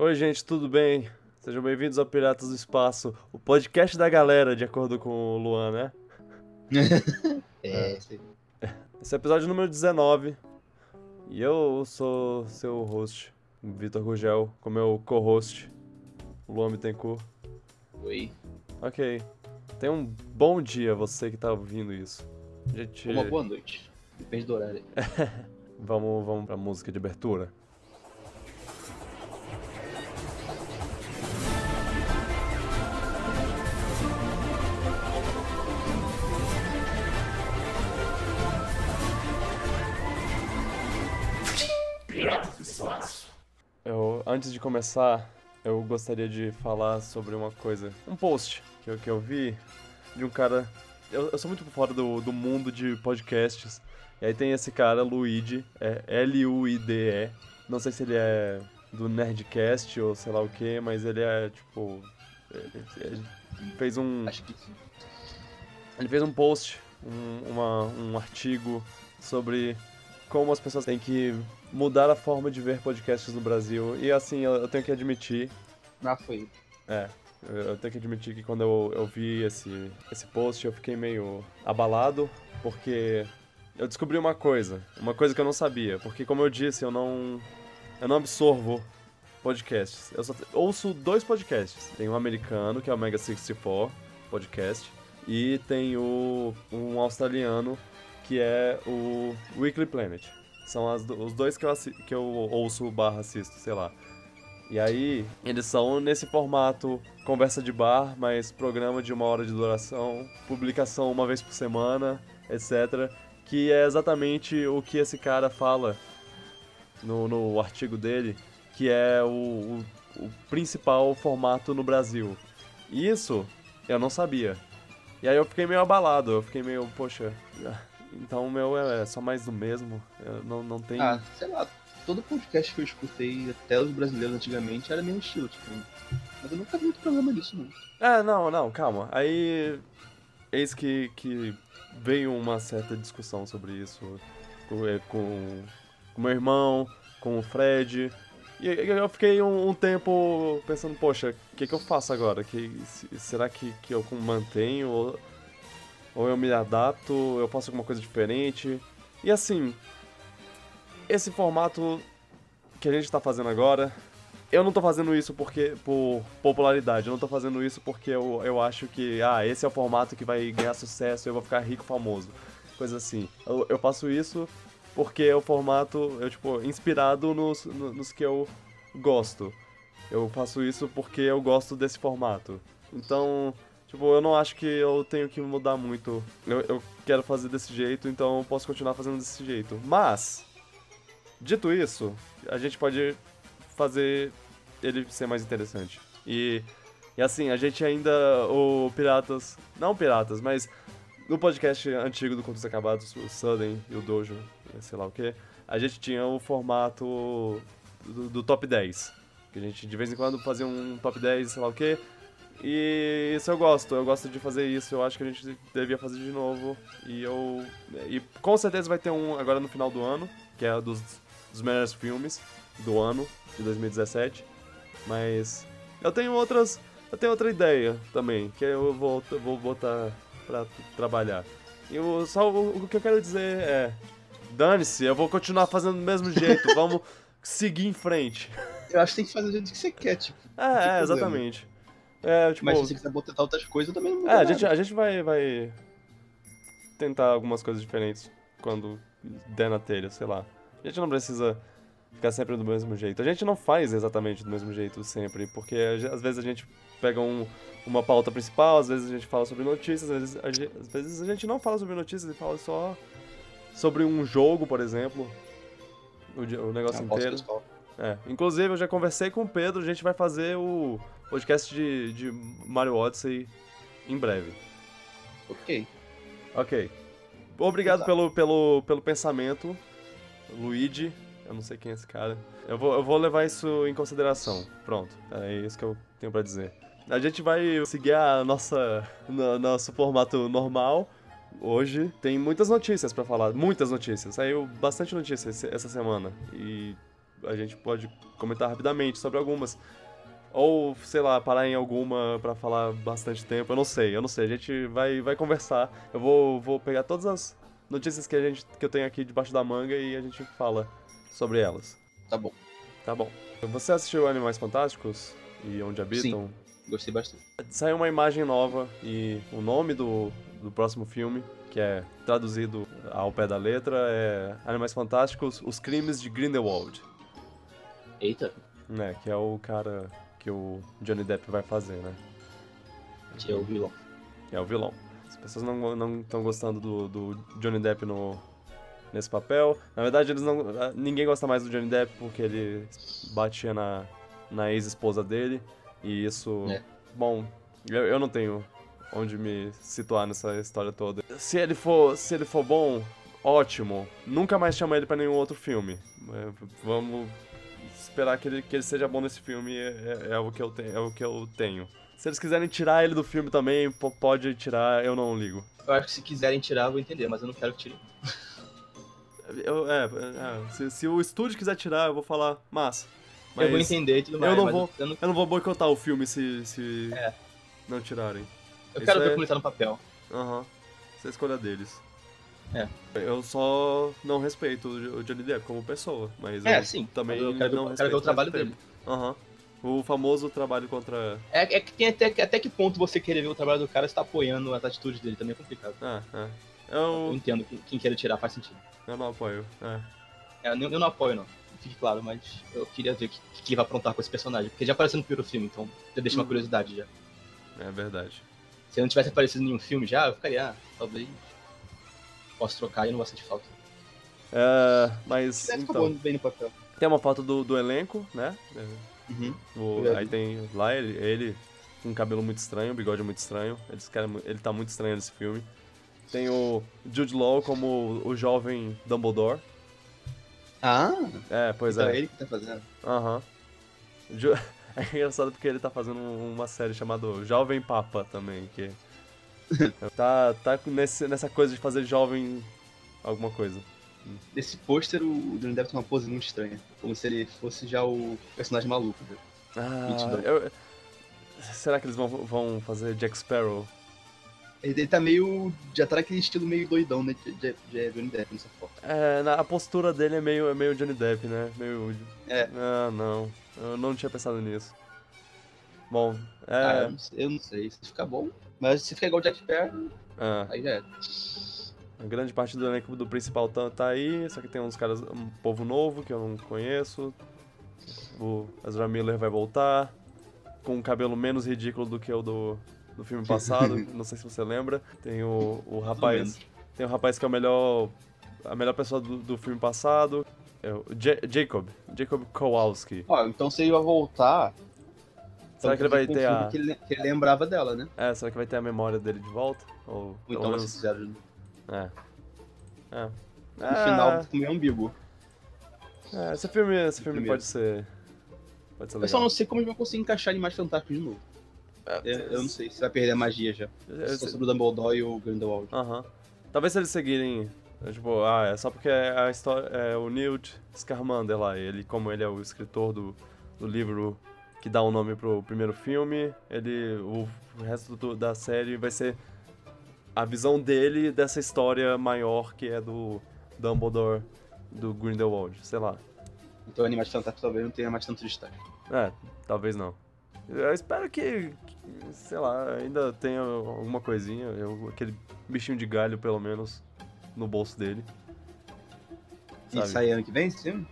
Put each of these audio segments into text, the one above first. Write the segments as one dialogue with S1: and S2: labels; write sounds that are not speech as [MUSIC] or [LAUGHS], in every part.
S1: Oi, gente, tudo bem? Sejam bem-vindos ao Piratas do Espaço, o podcast da galera, de acordo com o Luan, né? [LAUGHS]
S2: É, sim.
S1: Esse é o episódio número 19. E eu sou seu host, Vitor Gugel, com meu co-host, Luan Bittencourt.
S2: Oi.
S1: Ok. Tenha um bom dia, você que tá ouvindo isso. Gente,
S2: Uma boa noite. Depende do horário. [LAUGHS]
S1: vamos, vamos pra música de abertura. Antes de começar, eu gostaria de falar sobre uma coisa. Um post que eu, que eu vi de um cara. Eu, eu sou muito fora do, do mundo de podcasts. E aí tem esse cara, Luigi, é L-U-I-D-E. Não sei se ele é do Nerdcast ou sei lá o que, mas ele é tipo. Ele, ele fez um.
S2: Acho que sim.
S1: Ele fez um post, um, uma- um artigo sobre como as pessoas têm que mudar a forma de ver podcasts no Brasil. E assim, eu, eu tenho que admitir,
S2: Ah, foi.
S1: é, eu, tenho que admitir que quando eu, eu vi esse, esse post eu fiquei meio abalado, porque eu descobri uma coisa, uma coisa que eu não sabia, porque como eu disse, eu não, eu não absorvo podcasts. Eu só ouço dois podcasts. Tem um americano, que é o Mega 64 podcast, e tem o um australiano, que é o Weekly Planet. São as os dois que eu, que eu ouço barra assisto, sei lá. E aí, eles são nesse formato conversa de bar, mas programa de uma hora de duração, publicação uma vez por semana, etc. Que é exatamente o que esse cara fala no, no artigo dele, que é o, o, o principal formato no Brasil. E isso eu não sabia. E aí eu fiquei meio abalado, eu fiquei meio, poxa, então o meu é só mais do mesmo, eu não, não tem...
S2: Ah, sei lá. Todo podcast que eu escutei, até os brasileiros antigamente, era mesmo estilo, tipo. Mas eu nunca vi muito programa disso, não.
S1: É, não, não, calma. Aí, eis que, que veio uma certa discussão sobre isso com, é, com, com meu irmão, com o Fred. E eu fiquei um, um tempo pensando, poxa, o que, que eu faço agora? Que, se- será que, que eu mantenho? Ou, ou eu me adapto? Eu faço alguma coisa diferente? E assim, esse formato que a gente tá fazendo agora, eu não tô fazendo isso porque por popularidade, eu não tô fazendo isso porque eu, eu acho que, ah, esse é o formato que vai ganhar sucesso, eu vou ficar rico, famoso. Coisa assim. Eu, eu faço isso porque é o formato, eu, tipo, inspirado nos, no- nos que eu gosto. Eu faço isso porque eu gosto desse formato. Então, tipo, eu não acho que eu tenho que mudar muito. Eu, eu quero fazer desse jeito, então eu posso continuar fazendo desse jeito. Mas, dito isso, a gente pode fazer ele ser mais interessante. E, e assim, a gente ainda, o Piratas, não Piratas, mas no podcast antigo do Contos Acabados, o Sudden e o Dojo, sei lá o que, a gente tinha o formato do, do top 10. Que a gente de vez em quando fazia um top 10, sei lá o que. E isso eu gosto, eu gosto de fazer isso, eu acho que a gente devia fazer de novo. E eu. E com certeza vai ter um agora no final do ano, que é dos, dos melhores filmes do ano, de 2017. Mas eu tenho outras. Eu tenho outra ideia também, que eu vou, eu vou botar pra trabalhar. E o, só o, o que eu quero dizer é. Dane-se, eu vou continuar fazendo do mesmo jeito, [LAUGHS] vamos seguir em frente.
S2: Eu acho que tem que fazer do jeito que você quer, tipo.
S1: É, é, exatamente. É, tipo.
S2: Mas se você quiser botar outras coisas, também não
S1: É,
S2: muda
S1: a
S2: nada.
S1: gente, a gente vai, vai tentar algumas coisas diferentes quando der na telha, sei lá. A gente não precisa ficar sempre do mesmo jeito. A gente não faz exatamente do mesmo jeito sempre, porque a- às vezes a gente pega um- uma pauta principal, às vezes a gente fala sobre notícias, às vezes a gente, às vezes a gente não fala sobre notícias e fala só sobre um jogo, por exemplo. O, o negócio
S2: posso
S1: inteiro. É, inclusive eu já conversei com o Pedro, a gente vai fazer o podcast de, de Mario Odyssey em breve.
S2: Ok.
S1: Ok. Obrigado pelo, pelo, pelo pensamento, Luigi. Eu não sei quem é esse cara. Eu vou, eu vou levar isso em consideração. Pronto, é isso que eu tenho pra dizer. A gente vai seguir a nossa no, nosso formato normal. Hoje tem muitas notícias pra falar, muitas notícias. Saiu bastante notícias essa semana. E a gente pode comentar rapidamente sobre algumas. Ou, sei lá, parar em alguma pra falar bastante tempo. Eu não sei, eu não sei. A gente vai, vai conversar. Eu vou, vou pegar todas as notícias que, a gente, que eu tenho aqui debaixo da manga e a gente fala sobre elas.
S2: Tá bom.
S1: Tá bom. Você assistiu Animais Fantásticos e Onde Habitam?
S2: Sim, gostei bastante.
S1: Saiu uma imagem nova e o nome do, do próximo filme, que é traduzido ao pé da letra, é Animais Fantásticos, Os Crimes de Grindelwald.
S2: Eita.
S1: Né, que é o cara que o Johnny Depp vai fazer, né?
S2: Que é o vilão.
S1: É o vilão. As pessoas não estão gostando do, do Johnny Depp no, nesse papel. Na verdade, eles não. Ninguém gosta mais do Johnny Depp porque ele batia na, na ex-esposa dele. E isso.
S2: É.
S1: Bom, eu, eu não tenho onde me situar nessa história toda. Se ele for, se ele for bom, ótimo. Nunca mais chama ele para nenhum outro filme. É, vamos esperar que ele, que ele seja bom nesse filme é, é, é o que eu tenho, é o que eu tenho. Se eles quiserem tirar ele do filme também, pode tirar, eu não ligo.
S2: Eu acho que se quiserem tirar, eu vou entender, mas eu não quero que tirem.
S1: Eu, é, é se, se, o estúdio quiser tirar, eu vou falar, massa.
S2: Mas eu vou entender e tudo mais.
S1: Eu não, vou, eu não... eu não vou boicotar o filme se, se é. não tirarem.
S2: Eu Isso quero ver como ele tá no papel.
S1: Aham. Uhum. Essa é a escolha deles.
S2: É.
S1: Eu só não respeito o Johnny Depp como pessoa, mas
S2: é,
S1: eu
S2: sim.
S1: também
S2: eu quero,
S1: não
S2: eu quero ver o trabalho dele.
S1: Aham. Uhum. O famoso trabalho contra.
S2: É, é que tem até, até que ponto você querer ver o trabalho do cara está apoiando as atitudes dele, também é complicado.
S1: Ah, é.
S2: Eu, eu entendo quem, quem quer tirar faz sentido.
S1: Eu não apoio, é.
S2: é eu, eu, não apoio, não. Fique claro, mas eu queria ver o que, que ele vai aprontar com esse personagem. Porque já apareceu no primeiro filme, então já deixa uma uhum. curiosidade já.
S1: É verdade.
S2: Se ele não tivesse aparecido em nenhum filme já, eu ficaria, ah, talvez posso trocar e não vou sentir falta.
S1: É, mas. Então,
S2: bem no papel.
S1: Tem uma foto do, do elenco, né?
S2: Uhum.
S1: O, aí tem lá ele, ele com um cabelo muito estranho, um bigode muito estranho. Ele, ele tá muito estranho nesse filme. Tem o Jude Law como o jovem Dumbledore.
S2: Ah!
S1: É, pois
S2: então
S1: é.
S2: É ele que tá fazendo.
S1: Aham. Uhum. [LAUGHS] É engraçado porque ele tá fazendo uma série chamada Jovem Papa também, que. [LAUGHS] tá tá nesse, nessa coisa de fazer jovem alguma coisa.
S2: Nesse pôster, o Johnny Depp tem uma pose muito estranha. Como se ele fosse já o personagem maluco. Né?
S1: Ah, eu... Será que eles vão, vão fazer Jack Sparrow
S2: ele, tá meio. Já tá naquele estilo meio doidão, né? De, de, de Johnny Depp nessa foto.
S1: É, na, a postura dele é meio, é meio Johnny Depp, né? Meio.
S2: É.
S1: Ah, não. Eu não tinha pensado nisso. Bom, é.
S2: Ah, eu, não sei, eu não sei se ficar bom. Mas se ficar igual o Jack Sparrow,
S1: ah.
S2: aí já é.
S1: A grande parte do elenco do principal tá, tá aí, só que tem uns caras, um povo novo que eu não conheço. O Ezra Miller vai voltar, com um cabelo menos ridículo do que o do, do filme [LAUGHS] passado, não sei se você lembra. Tem o, o rapaz. Tem o rapaz que é o melhor. A melhor pessoa do, do filme passado. É o J Jacob. Jacob Kowalski.
S2: Ó, então se ele vai voltar.
S1: Será que ele vai ter a.
S2: Que ele, que ele, lembrava dela, né?
S1: É, será que vai ter a memória dele de volta? Ou,
S2: Ou então menos... fizeram.
S1: É. É.
S2: No é... final, um bigo.
S1: É, esse filme, esse filme pode ser. Pode ser legal.
S2: Eu só não sei como eles vão conseguir encaixar Animais Fantásticos de novo. É, eu, eu, não sei se vai perder a magia já. É, só sobre o Dumbledore e o Grindelwald.
S1: Aham. Talvez se eles seguirem. É, tipo, ah, é só porque é a história. É o Newt Scamander lá. Ele, como ele é o escritor do, do livro que dá o um nome pro primeiro filme, ele. O, resto do, da série vai ser a visão dele dessa história maior que é do Dumbledore do Grindelwald, sei lá.
S2: Então Animais Fantásticos talvez não tenha mais tanto destaque.
S1: É, talvez não. Eu espero que, sei lá, ainda tenha alguma coisinha, eu, aquele bichinho de galho, pelo menos, no bolso dele.
S2: Sabe? E sai ano que vem esse filme?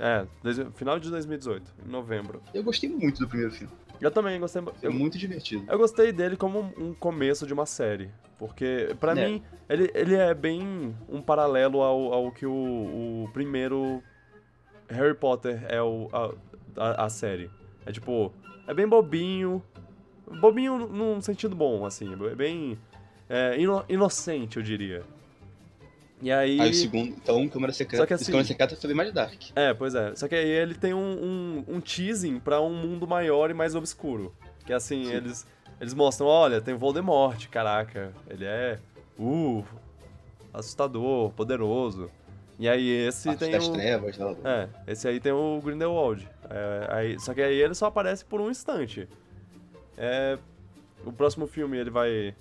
S1: É, final de 2018, em novembro.
S2: Eu gostei muito do primeiro filme.
S1: Eu também gostei.
S2: É muito divertido.
S1: Eu gostei dele como um começo de uma série. Porque, para é. mim, ele, ele é bem um paralelo ao, ao que o, o primeiro Harry Potter é o, a, a, série. É tipo, é bem bobinho. Bobinho num sentido bom, assim. É bem. É, ino inocente, eu diria. E aí.
S2: Aí o segundo, então, Câmara Secreta. Só que assim, Câmara Secreta foi mais dark.
S1: É, pois é. Só que aí ele tem um, um, um teasing pra um mundo maior e mais obscuro. Que assim, Sim. eles. Eles mostram, olha, tem Voldemort, caraca. Ele é. Uh, assustador, poderoso. E aí esse
S2: Arte
S1: tem
S2: das
S1: o...
S2: trevas, né?
S1: É, esse aí tem o Grindelwald. É, aí, só que aí ele só aparece por um instante. É, o próximo filme ele vai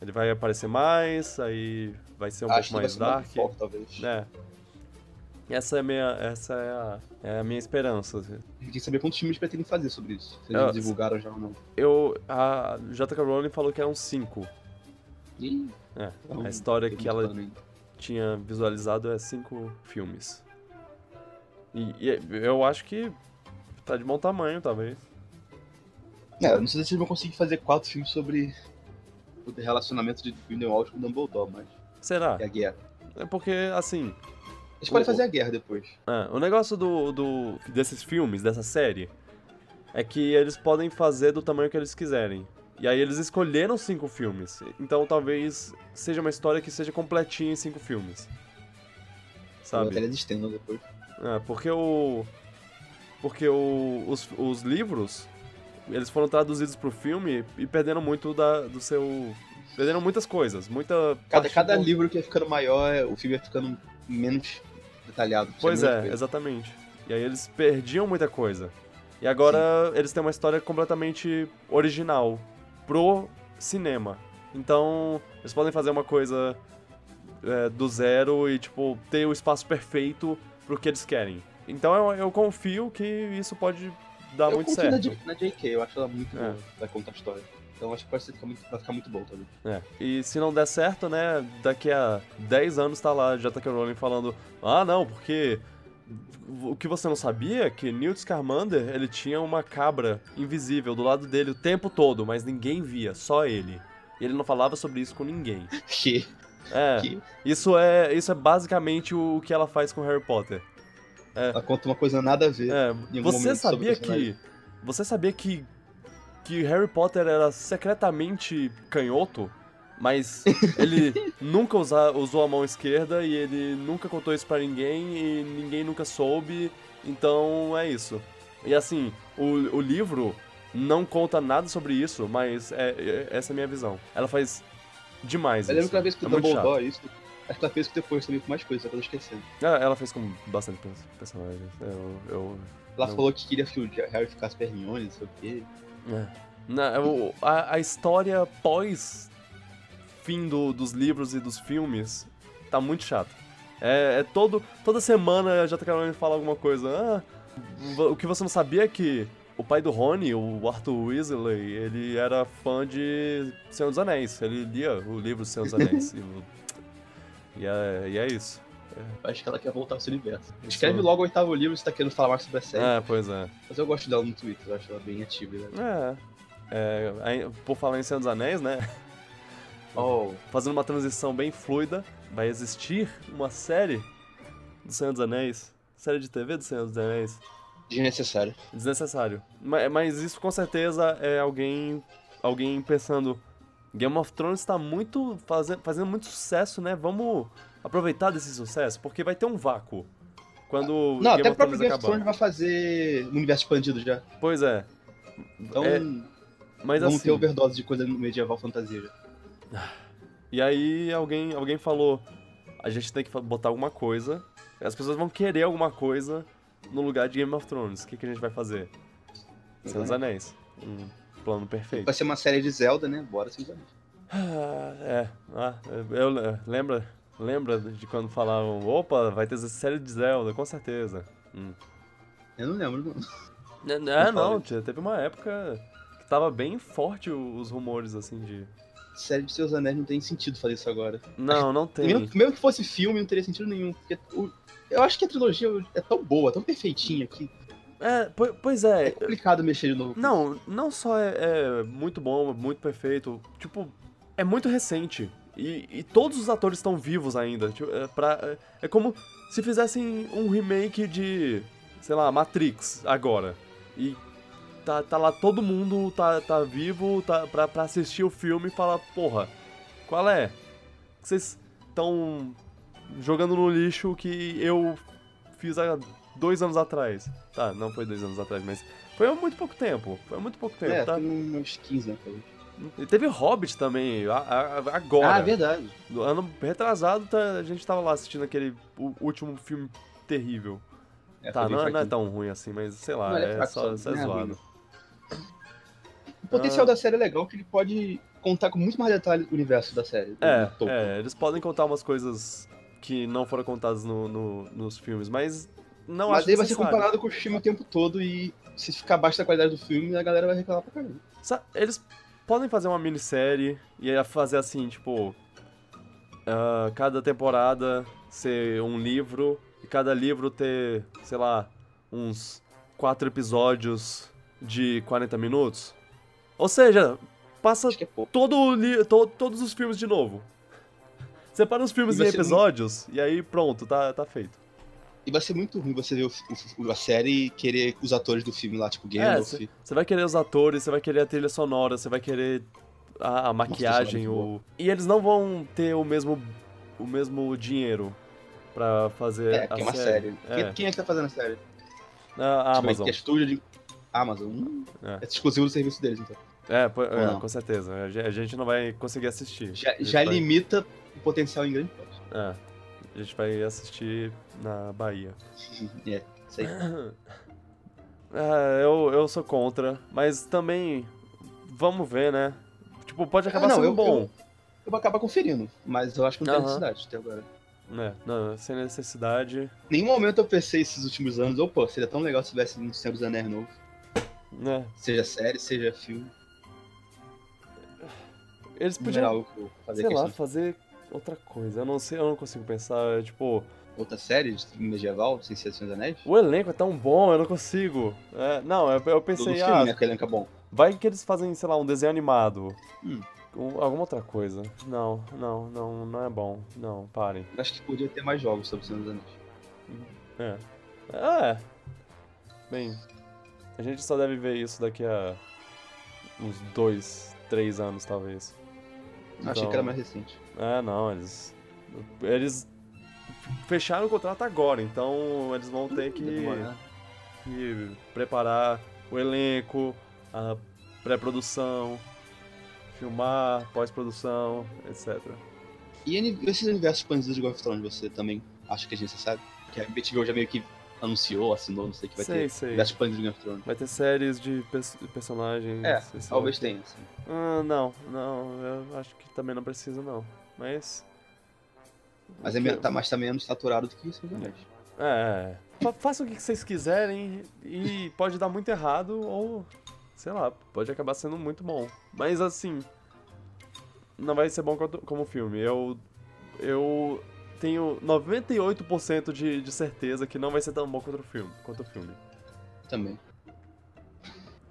S1: ele vai aparecer mais, aí vai ser um
S2: Acho
S1: pouco mais dark.
S2: mais foco, talvez.
S1: É. Essa é a minha, essa é a, é a minha esperança.
S2: A gente tem que saber quantos filmes pretendem fazer sobre isso. Se eles
S1: É,
S2: divulgaram já ou não.
S1: Eu a J.K. Rowling falou que eram cinco.
S2: Ih,
S1: É,
S2: então,
S1: a história que ela tinha visualizado é cinco filmes. E, e eu acho que tá de bom tamanho, talvez.
S2: É, não sei se eles vão conseguir fazer quatro filmes sobre o relacionamento de Grindelwald com Dumbledore, mas
S1: Será?
S2: é a guerra.
S1: É porque, assim,
S2: Eles podem
S1: O-
S2: fazer a guerra depois.
S1: É, o negócio do, do- desses filmes, dessa série, é que eles podem fazer do tamanho que eles quiserem. E aí eles escolheram cinco filmes. Então talvez seja uma história que seja completinha em cinco filmes. Sabe?
S2: eles estendam depois.
S1: É, porque o. Porque o, os, os livros, eles foram traduzidos pro filme e perderam muito da, do seu. Perderam muitas coisas. Muita.
S2: Cada, cada
S1: do-
S2: livro que ia ficando maior, o filme ia ficando menos detalhado.
S1: Pois é, exatamente. E aí eles perdiam muita coisa. E agora eles têm uma história completamente original pro cinema. Então, eles podem fazer uma coisa é, do zero e, tipo, ter o espaço perfeito pro que eles querem. Então eu, eu confio que isso pode dar
S2: eu
S1: muito
S2: confio na,
S1: certo.
S2: J- na JK, eu acho ela muito
S1: É.
S2: boa, vai contar a história. Então acho que ser, ficar muito, vai ficar muito bom também.
S1: É. E se não der certo, né, daqui a 10 anos tá lá J.K. Rowling falando ah, não, porque o que você não sabia é que Newt Scamander, ele tinha uma cabra invisível do lado dele o tempo todo, mas ninguém via, só ele. E ele não falava sobre isso com ninguém. [LAUGHS]
S2: Que,
S1: É,
S2: que
S1: isso é, isso é basicamente o que ela faz com Harry Potter.
S2: ela conta uma coisa nada a ver.
S1: É, você sabia que você sabia que que Harry Potter era secretamente canhoto, mas ele [LAUGHS] nunca usa, usou a mão esquerda e ele nunca contou isso pra ninguém e ninguém nunca soube. Então é isso. E assim, o, o livro não conta nada sobre isso, mas é, é- essa é a minha visão. Ela faz demais
S2: Eu lembro
S1: isso.
S2: que ela fez com
S1: é
S2: o. Dumbledore isso. Ela fez depois também com mais coisas, eu tô esquecendo.
S1: Ela, ela fez com bastante pers- personagens. Eu, eu
S2: Ela
S1: Não.
S2: falou que queria que o Harry ficasse Hermione, não sei o quê.
S1: É. Na- o- a, a história pós fim do- dos livros e dos filmes tá muito chata. É, é todo, toda semana a J.K. Rowling fala alguma coisa. Ah, o que você não sabia é que o pai do Rony, o Arthur Weasley, ele era fã de Senhor dos Anéis. Ele lia o livro Senhor dos Anéis. [LAUGHS] e, e é, e é isso.
S2: Acho que ela quer voltar ao seu universo. Escreve logo o oitavo livro se tá querendo falar mais sobre a série.
S1: É, pois é.
S2: Mas eu gosto dela no Twitter, eu acho ela bem ativa. Né?
S1: É. é por falar em Senhor dos Anéis, né? [LAUGHS]
S2: Oh,
S1: fazendo uma transição bem fluida, vai existir uma série do Senhor dos Anéis, série de TV do Senhor dos Anéis,
S2: desnecessário.
S1: desnecessário. Mas, mas isso com certeza é alguém alguém pensando Game of Thrones está muito fazendo, fazendo muito sucesso, né? Vamos aproveitar desse sucesso, porque vai ter um vácuo quando
S2: Não, até o próprio Game of. Thrones vai fazer um universo expandido já.
S1: Pois é.
S2: Então,
S1: É, Mas
S2: vamos
S1: assim,
S2: ter overdose de coisa medieval fantasia já.
S1: E aí alguém, alguém falou, a gente tem que botar alguma coisa, as pessoas vão querer alguma coisa no lugar de Game of Thrones. O que, que a gente vai fazer? Senhor dos Anéis. Um plano perfeito.
S2: Vai ser uma série de Zelda, né? Bora sem Anéis.
S1: Ah, é, ah, eu, eu- lembra, lembra de quando falavam, opa, vai ter série de Zelda, com certeza. Hum.
S2: Eu não lembro, não.
S1: É,
S2: Não
S1: não,
S2: fala.
S1: tia, teve uma época que tava bem forte os rumores, assim, de...
S2: Série de Seus Anéis não tem sentido fazer isso agora.
S1: Não, não tem.
S2: Mesmo, mesmo que fosse filme, não teria sentido nenhum. Porque o- eu acho que a trilogia é tão boa, tão perfeitinha que
S1: É, po- pois
S2: é
S1: é,
S2: complicado mexer de novo.
S1: Não, não só é, é muito bom, muito perfeito. Tipo, é muito recente. E, e todos os atores estão vivos ainda. Tipo, é, pra- é- é como se fizessem um remake de, sei lá, Matrix agora. E tá, tá lá todo mundo, tá, tá vivo tá, pra, pra assistir o filme e falar, porra, qual é? Vocês estão jogando no lixo que eu fiz há dois anos atrás. Tá, não foi dois anos atrás, mas foi há muito pouco tempo. Foi há muito pouco tempo,
S2: É,
S1: tá?
S2: tem uns 15 anos,
S1: teve Hobbit também, agora.
S2: Ah, verdade.
S1: No ano retrasado, tá- a gente tava lá assistindo aquele último filme terrível.
S2: É,
S1: tá, não, é- não é
S2: fraquinho.
S1: tão ruim assim, mas sei lá,
S2: Não, é
S1: é, só,
S2: só,
S1: é
S2: é
S1: zoado.
S2: O potencial
S1: Ah.
S2: da série é legal que ele pode contar com muito mais detalhe do universo da série.
S1: É, é, eles podem contar umas coisas que não foram contadas no, no- nos filmes, mas não
S2: Mas
S1: acho
S2: aí vai ser comparado com o filme o tempo todo e se ficar abaixo da qualidade do filme, a galera vai reclamar pra caramba.
S1: Eles podem fazer uma minissérie e fazer assim, tipo. ah, cada temporada ser um livro e cada livro ter, sei lá, uns quatro episódios de 40 minutos. Ou seja, passa
S2: é
S1: todo, o li- to- todos os filmes de novo. [LAUGHS] Separa os filmes em episódios e aí pronto, tá, tá feito.
S2: E vai ser muito ruim você ver o, o- a série e querer os atores do filme lá, tipo Gandalf.
S1: cê- Você vai querer os atores, você vai querer a trilha sonora, você vai querer a, a maquiagem,
S2: sonora é
S1: o... E eles não vão ter o mesmo, o mesmo dinheiro pra fazer
S2: é,
S1: a
S2: que é uma
S1: série.
S2: série.
S1: É,
S2: Quem, quem é que tá fazendo a série?
S1: a, a
S2: Tipo,
S1: Amazon.
S2: Que é estúdio de Amazon. Hum,
S1: É.
S2: é. exclusivo do serviço deles, então.
S1: É, é, com certeza. A gen- a gente não vai conseguir assistir.
S2: Já, já
S1: vai-
S2: limita o potencial em grande parte.
S1: É, a gente vai assistir na Bahia. [LAUGHS]
S2: É, isso aí.
S1: É, [COUGHS] eu, eu sou contra, mas também vamos ver, né? Tipo, pode acabar
S2: Ah, não,
S1: sendo
S2: eu-
S1: bom.
S2: eu- Eu vou acabar conferindo, mas eu acho que não tem necessidade até agora.
S1: É, não, sem necessidade.
S2: Nenhum momento eu pensei esses últimos anos, ou pô, seria tão legal se tivesse um Senhor dos Anéis novo.
S1: Né?
S2: Seja série, seja filme.
S1: Eles podiam, sei lá, fazer outra coisa. Eu não sei, eu não consigo pensar, tipo,
S2: Outra série de medieval, sem ser Senhor dos Anéis?
S1: o elenco é tão bom, eu não consigo. É, não, eu, eu pensei,
S2: filme,
S1: ah,
S2: né? Que elenco é bom.
S1: vai que eles fazem, sei lá, um desenho animado.
S2: Hum.
S1: Um- alguma outra coisa. Não, não, não, não é bom. Não, parem.
S2: Acho que podia ter mais jogos sobre o Senhor dos
S1: É.
S2: Anéis.
S1: É. Bem, a gente só deve ver isso daqui a uns dois, três anos, talvez.
S2: Eu Achei
S1: Então-
S2: que era mais recente.
S1: É, não, eles. Eles fecharam o contrato agora, então eles vão ter que, que preparar o elenco, a pré-produção, filmar, pós-produção, etc.
S2: E esses universos expandidos de of Thrones, você também acha que é necessário? Que a HBO já meio que anunciou, assinou, não sei, que vai
S1: Sei,
S2: ter
S1: sei.
S2: universo expandido de Game of Thrones.
S1: Vai ter séries de pers- personagens.
S2: É, talvez tenha, assim.
S1: Ah, não, não, eu acho que também não precisa, não. Mas.
S2: Mas, é, me- tá, mas tá menos saturado do que dos Anéis.
S1: É. Fa façam o que vocês quiserem e pode dar muito errado ou, sei lá, pode acabar sendo muito bom. Mas assim, não vai ser bom como filme. Eu, eu tenho 98% de, de certeza que não vai ser tão bom quanto o filme. Quanto o filme.
S2: Também.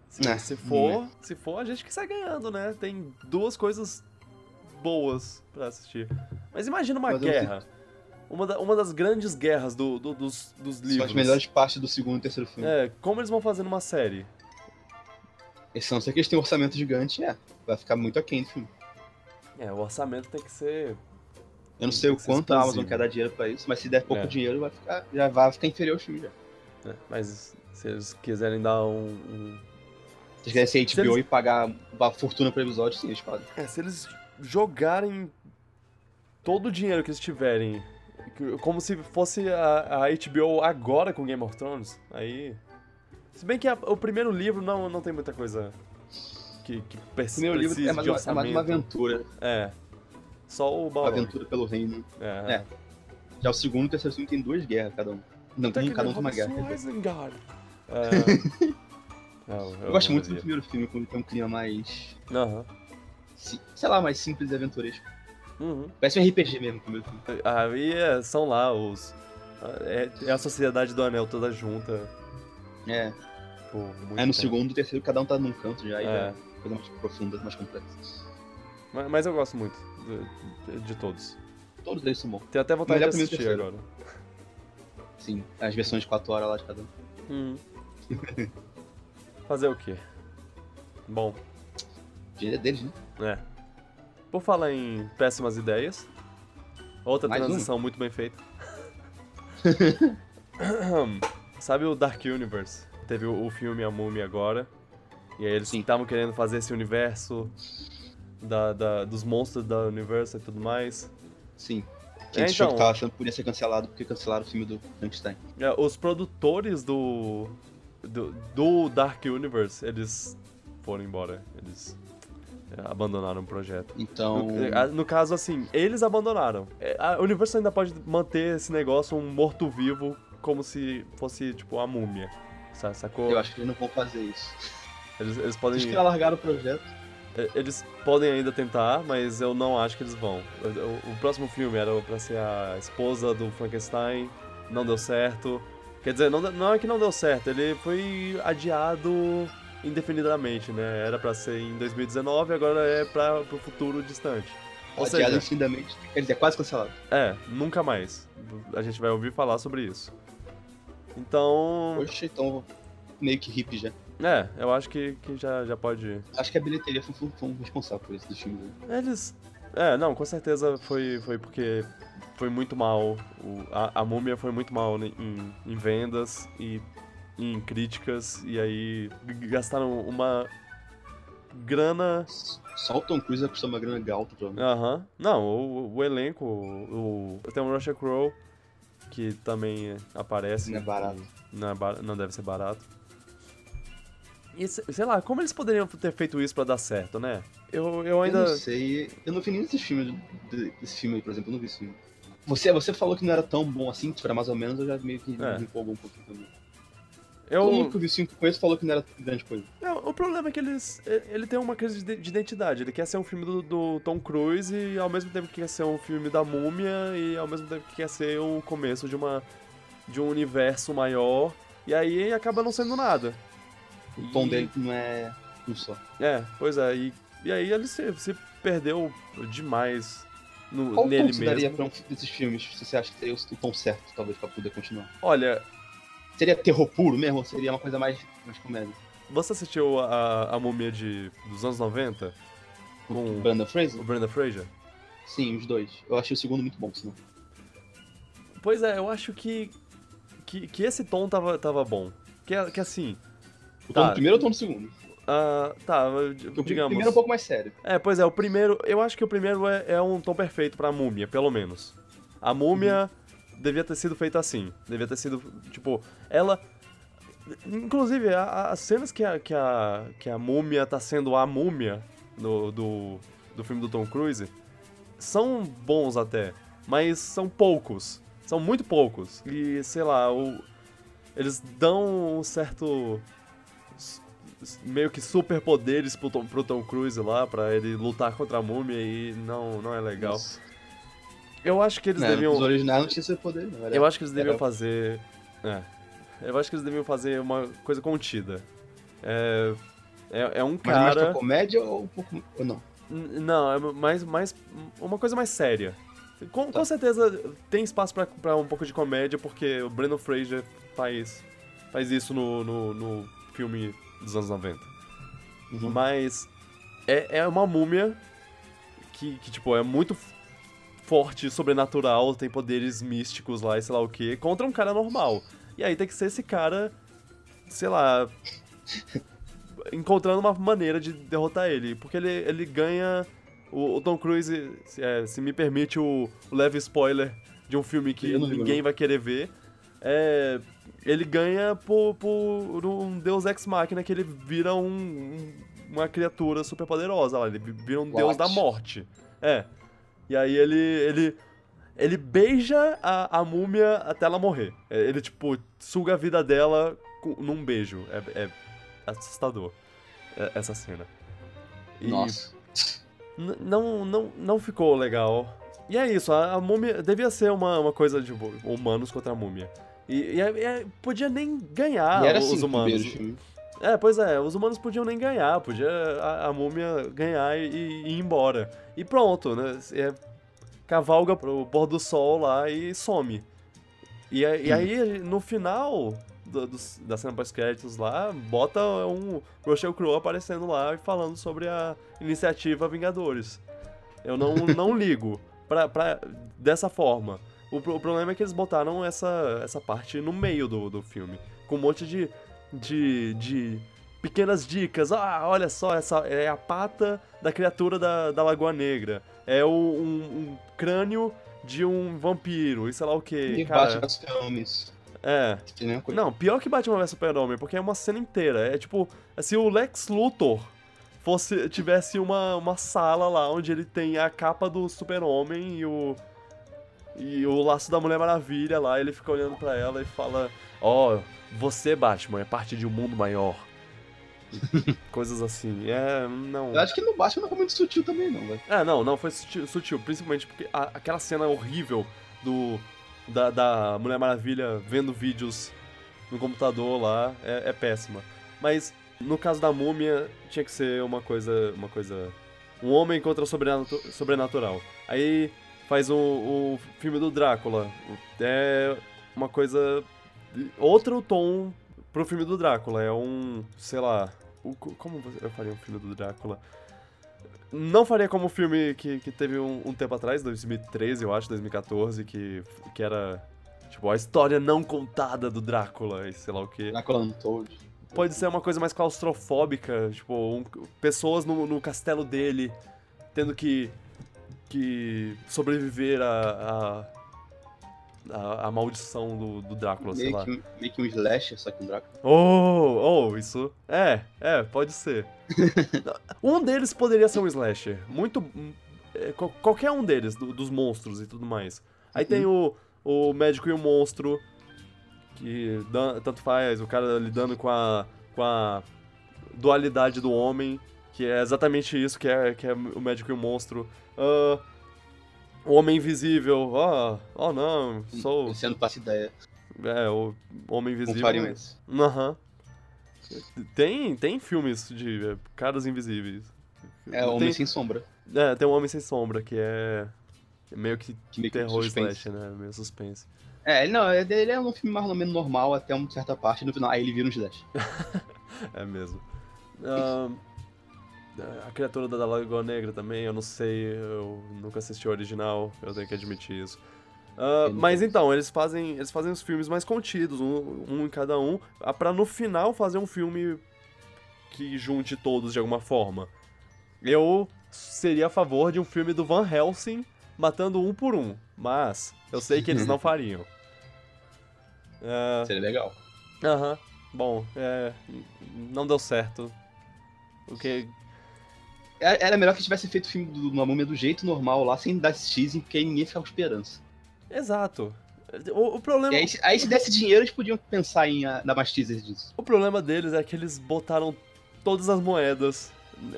S1: Se,
S2: É,
S1: se for, se for, a gente que sai ganhando, né? Tem duas coisas boas pra assistir. Mas imagina uma
S2: Mas
S1: guerra. Uma, da- uma das grandes guerras do, do- dos, dos
S2: São
S1: livros.
S2: as melhores partes do segundo e terceiro filme.
S1: É, como eles vão fazer numa série?
S2: Esse não sei que eles têm um orçamento gigante, é. Vai ficar muito aquém do filme.
S1: É, o orçamento tem que ser.
S2: Eu não sei o
S1: ser
S2: quanto a Amazon quer dar dinheiro pra isso, mas se der pouco
S1: É.
S2: dinheiro, vai ficar, já vai ficar inferior ao filme já.
S1: né, Mas se eles quiserem dar um. um-
S2: Se eles querem ser
S1: Se
S2: HBO
S1: eles-
S2: e pagar uma fortuna por episódio, sim, eles pagam.
S1: É, se eles jogarem todo o dinheiro que eles tiverem, como se fosse a, a HBO agora com Game of Thrones, aí. Se bem que a- o primeiro livro não, não tem muita coisa que, que
S2: O
S1: precisa
S2: primeiro livro é mais,
S1: de
S2: uma, é mais uma aventura.
S1: É. Só o
S2: Uma
S1: Balrog.
S2: aventura pelo reino.
S1: É.
S2: É. Já o segundo e o terceiro filme tem duas guerras cada um. Não, tem, cada um tem uma guerra.
S1: É. [LAUGHS] Não,
S2: Eu gosto
S1: não
S2: muito do primeiro filme, quando tem um clima mais. Si- Sei lá, mais simples e aventuresco.
S1: Uhum.
S2: Parece um RPG mesmo o primeiro filme.
S1: Aí é, são lá os. É, é a sociedade do anel toda junta.
S2: É.
S1: Pô, muito
S2: Aí no
S1: tempo.
S2: segundo e terceiro, cada um tá num canto já, e
S1: É.
S2: é coisa mais profunda, mais complexa.
S1: Mas, mas eu gosto muito de, de todos.
S2: Todos eles são bons.
S1: Tenho até vontade de
S2: Melhor primeiro e
S1: assistir agora.
S2: Sim, as versões de 4 horas lá de cada um.
S1: Hum. [LAUGHS] Fazer o quê? Bom,
S2: dinheiro é deles, né?
S1: é. Por falar em péssimas ideias, outra
S2: Mais
S1: transição muito bem feita. [LAUGHS] [COUGHS] Sabe o Dark Universe? Teve o, filme A Múmia agora. E aí eles estavam querendo fazer esse universo da, da- dos monstros da Universal e tudo mais.
S2: Sim.
S1: É,
S2: Que a gente achou
S1: então.
S2: que tava achando que podia ser cancelado porque cancelaram o filme do Frankenstein.
S1: É, os produtores do, do, do Dark Universe, eles foram embora. Eles é, abandonaram o projeto.
S2: Então.
S1: No, a- no caso, assim, eles abandonaram. É, A Universal ainda pode manter esse negócio um morto-vivo como se fosse, tipo, a múmia. sa- Sacou?
S2: Eu acho que eles não vão fazer isso.
S1: Eles, eles
S2: Acho
S1: podem.
S2: que largaram o projeto.
S1: É, Eles podem ainda tentar, mas eu não acho que eles vão. O, próximo filme era pra ser a esposa do Frankenstein, não deu certo. Quer dizer, não, não é que não deu certo, ele foi adiado indefinidamente, né? Era pra ser em 2019, agora é pra, pro futuro distante. Ou
S2: Adiado
S1: seja,
S2: infinitamente. Quer dizer, quase cancelado.
S1: é, nunca mais. A gente vai ouvir falar sobre isso. Então,
S2: Poxa, então meio que hippie já.
S1: É, eu acho que, que já, já pode
S2: Acho que a bilheteria foi, foi, um responsável por isso dos filmes. né?
S1: Eles. É, não, com certeza foi, foi porque foi muito mal. O, a, a múmia foi muito mal em, em vendas e em críticas, e aí gastaram uma grana.
S2: Só o Tom Cruise vai custar uma grana galta, provavelmente.
S1: Aham. Não, o, o elenco, o, o- tem o Russell Crowe, que também aparece.
S2: Não é barato.
S1: Não, é bar- não deve ser barato. E se- sei lá, como eles poderiam ter feito isso pra dar certo, né? Eu, eu ainda.
S2: Eu não sei. Eu não vi nenhum desses filmes. de- Desse filme aí, por exemplo, eu não vi esse filme. Você, você falou que não era tão bom assim, que era mais ou menos, eu já meio que
S1: É.
S2: me empolgou um pouquinho também.
S1: eu...
S2: Todo mundo que eu vi esse filme que eu conheço falou que não era grande coisa.
S1: Não, o problema é que eles, ele tem uma crise de de identidade. Ele quer ser um filme do, do Tom Cruise e ao mesmo tempo que quer ser um filme da múmia e ao mesmo tempo que quer ser o começo de uma de um universo maior. E aí acaba não sendo nada.
S2: O tom
S1: E-
S2: dele não é um só.
S1: É, pois é. E, e aí ele se, se perdeu demais no,
S2: Qual tom
S1: nele
S2: você daria
S1: mesmo.
S2: pra um desses filmes, se você acha que seria o tom certo, talvez, pra poder continuar?
S1: Olha,
S2: Seria terror puro mesmo, ou seria uma coisa mais, mais comédia?
S1: você assistiu a, a múmia de, dos anos 90? Com
S2: O Brandon Fraser?
S1: o Brenda Fraser?
S2: Sim, os dois. Eu achei o segundo muito bom, senão.
S1: Pois é, eu acho que, que, que esse tom tava, tava bom. Que, que assim,
S2: O tom
S1: Tá.
S2: do primeiro ou o tom do segundo?
S1: ah, tá,
S2: Porque o
S1: digamos...
S2: primeiro é um pouco mais sério.
S1: É, pois é, o primeiro, eu acho que o primeiro é, é um tom perfeito pra múmia, pelo menos. A múmia devia ter sido feita assim, devia ter sido, tipo, ela... Inclusive, a- a- as cenas que a, que, a, que a múmia tá sendo a múmia no, do, do filme do Tom Cruise são bons até, mas são poucos. São muito poucos. E, sei lá, o, eles dão um certo. Meio que superpoderes pro Tom, pro Tom Cruise lá, pra ele lutar contra a múmia e não, não é legal.
S2: Nossa.
S1: Eu acho que eles
S2: Não,
S1: deviam.
S2: Os originais não tinha esse poder, não. Era...
S1: Eu acho que eles deviam
S2: era-
S1: fazer. É. Eu acho que eles deviam fazer uma coisa contida. É. É, é um
S2: Mas mais
S1: cara.
S2: comédia ou um pouco. Ou não?
S1: N- Não, é mais, mais. Uma coisa mais séria. Com,
S2: Tá.
S1: com certeza tem espaço pra, pra um pouco de comédia, porque o Brandon Fraser faz, faz isso no, no, no filme dos anos 90.
S2: Uhum.
S1: Mas é, é uma múmia que, que, tipo, é muito forte, sobrenatural, tem poderes místicos lá e sei lá o que, contra um cara normal. E aí tem que ser esse cara, sei lá, [LAUGHS] encontrando uma maneira de derrotar ele. Porque ele, ele ganha. O, o Tom Cruise, se, é, se me permite o, o leve spoiler de um filme que ninguém vai querer ver. É, ele ganha por, por um Deus Ex Machina que ele vira um, um- uma criatura super poderosa lá. Ele vira um Deus
S2: What?
S1: da morte. É. E aí ele. ele ele beija a, a múmia até ela morrer. É, Ele, tipo, suga a vida dela com- num beijo. É, é assustador é, essa cena. E
S2: Nossa.
S1: não, não, não ficou legal. E é isso, a, a múmia devia ser uma, uma coisa de humanos contra a múmia. E, e é- é- podia nem ganhar
S2: e era
S1: os
S2: assim,
S1: humanos.
S2: filme.
S1: É, pois é, os humanos podiam nem ganhar, podia a, a múmia ganhar e, e ir embora. E pronto, né? É, cavalga pro pôr do sol lá e some. E, e aí, no final do- dos- da cena pós-créditos lá, bota um Rochelle Crowe aparecendo lá e falando sobre a iniciativa Vingadores. Eu não, não ligo pra, pra, dessa forma. O, o problema é que eles botaram essa, essa parte no meio do, do filme. Com um monte de, de, de pequenas dicas. Ah, olha só, essa é a pata da criatura da, da Lagoa Negra. É o, um, um crânio de um vampiro, e sei lá o que.
S2: E
S1: cara.
S2: Super-Homens.
S1: É. Não, pior que Batman vs Super-Homem, porque é uma cena inteira. É tipo, se o Lex Luthor fosse tivesse uma, uma sala lá onde ele tem a capa do Super-Homem e o e o laço da Mulher Maravilha lá, ele fica olhando pra ela e fala: "Ó, você Batman é parte de um mundo maior". [LAUGHS] Coisas assim. É, não.
S2: Eu acho que no Batman não foi muito sutil também, não, velho.
S1: É, não, não foi sutil, sutil, principalmente porque a- aquela cena horrível do da, da Mulher Maravilha vendo vídeos no computador lá é, é péssima. Mas no caso da múmia tinha que ser uma coisa, uma coisa, um homem contra o sobrenatu- sobrenatural. Aí faz o, o filme do Drácula, é uma coisa outro tom pro filme do Drácula, é um, sei lá, o- como eu faria um filme do Drácula? Não faria como o filme que, que teve um, um tempo atrás, 2013, eu acho, 2014, que, que era, tipo, a história não contada do Drácula e sei lá o que.
S2: Drácula Untold.
S1: Pode ser uma coisa mais claustrofóbica, tipo, um- pessoas no, no castelo dele tendo que, que sobreviver à a, a, a maldição do, do Drácula, sei
S2: Meio
S1: lá.
S2: que, meio que um slasher, só que um Drácula.
S1: Oh, oh, isso. É, é, pode ser. [LAUGHS] um deles poderia ser um slasher. Muito. é, qual- qualquer um deles, do- dos monstros e tudo mais. Aí tem o, o médico e o monstro, que tanto faz, o cara lidando com a, com a dualidade do homem, que é exatamente isso que é, que é o médico e o monstro. Ah, o homem invisível, ó, oh, não, sou.
S2: Esse ano passa ideia.
S1: É, o homem
S2: Não
S1: invisível. Aham. Tem, tem filmes de é, caras invisíveis.
S2: É, Homem
S1: tem,
S2: Sem Sombra.
S1: É, tem um Homem Sem Sombra, que é meio que
S2: Que meio que
S1: terror
S2: suspense.
S1: slash, né? Meio suspense.
S2: É, ele não, é- ele é um filme mais ou menos normal até uma certa parte, no final aí ele vira um slash. [LAUGHS]
S1: É mesmo. Ahn, a criatura da Lagoa Negra também, eu não sei, eu nunca assisti o original, eu tenho que admitir isso.
S2: Não
S1: mas então, eles fazem, eles fazem os filmes mais contidos, um, um em cada um, ah, pra no final fazer um filme que junte todos de alguma forma. Eu seria a favor de um filme do Van Helsing matando um por um, mas eu sei que eles não [LAUGHS] fariam. Ah,
S2: Seria legal.
S1: Aham. Bom, é. Não deu certo. O que.
S2: É- Era melhor que tivesse feito o filme do, uma múmia do jeito normal lá, sem dar esse teasing, porque aí ninguém ficava com esperança.
S1: Exato. O, o problema,
S2: E aí, se- aí se desse dinheiro, eles podiam pensar em ah, dar mais teasers disso.
S1: o problema deles é que eles botaram todas as moedas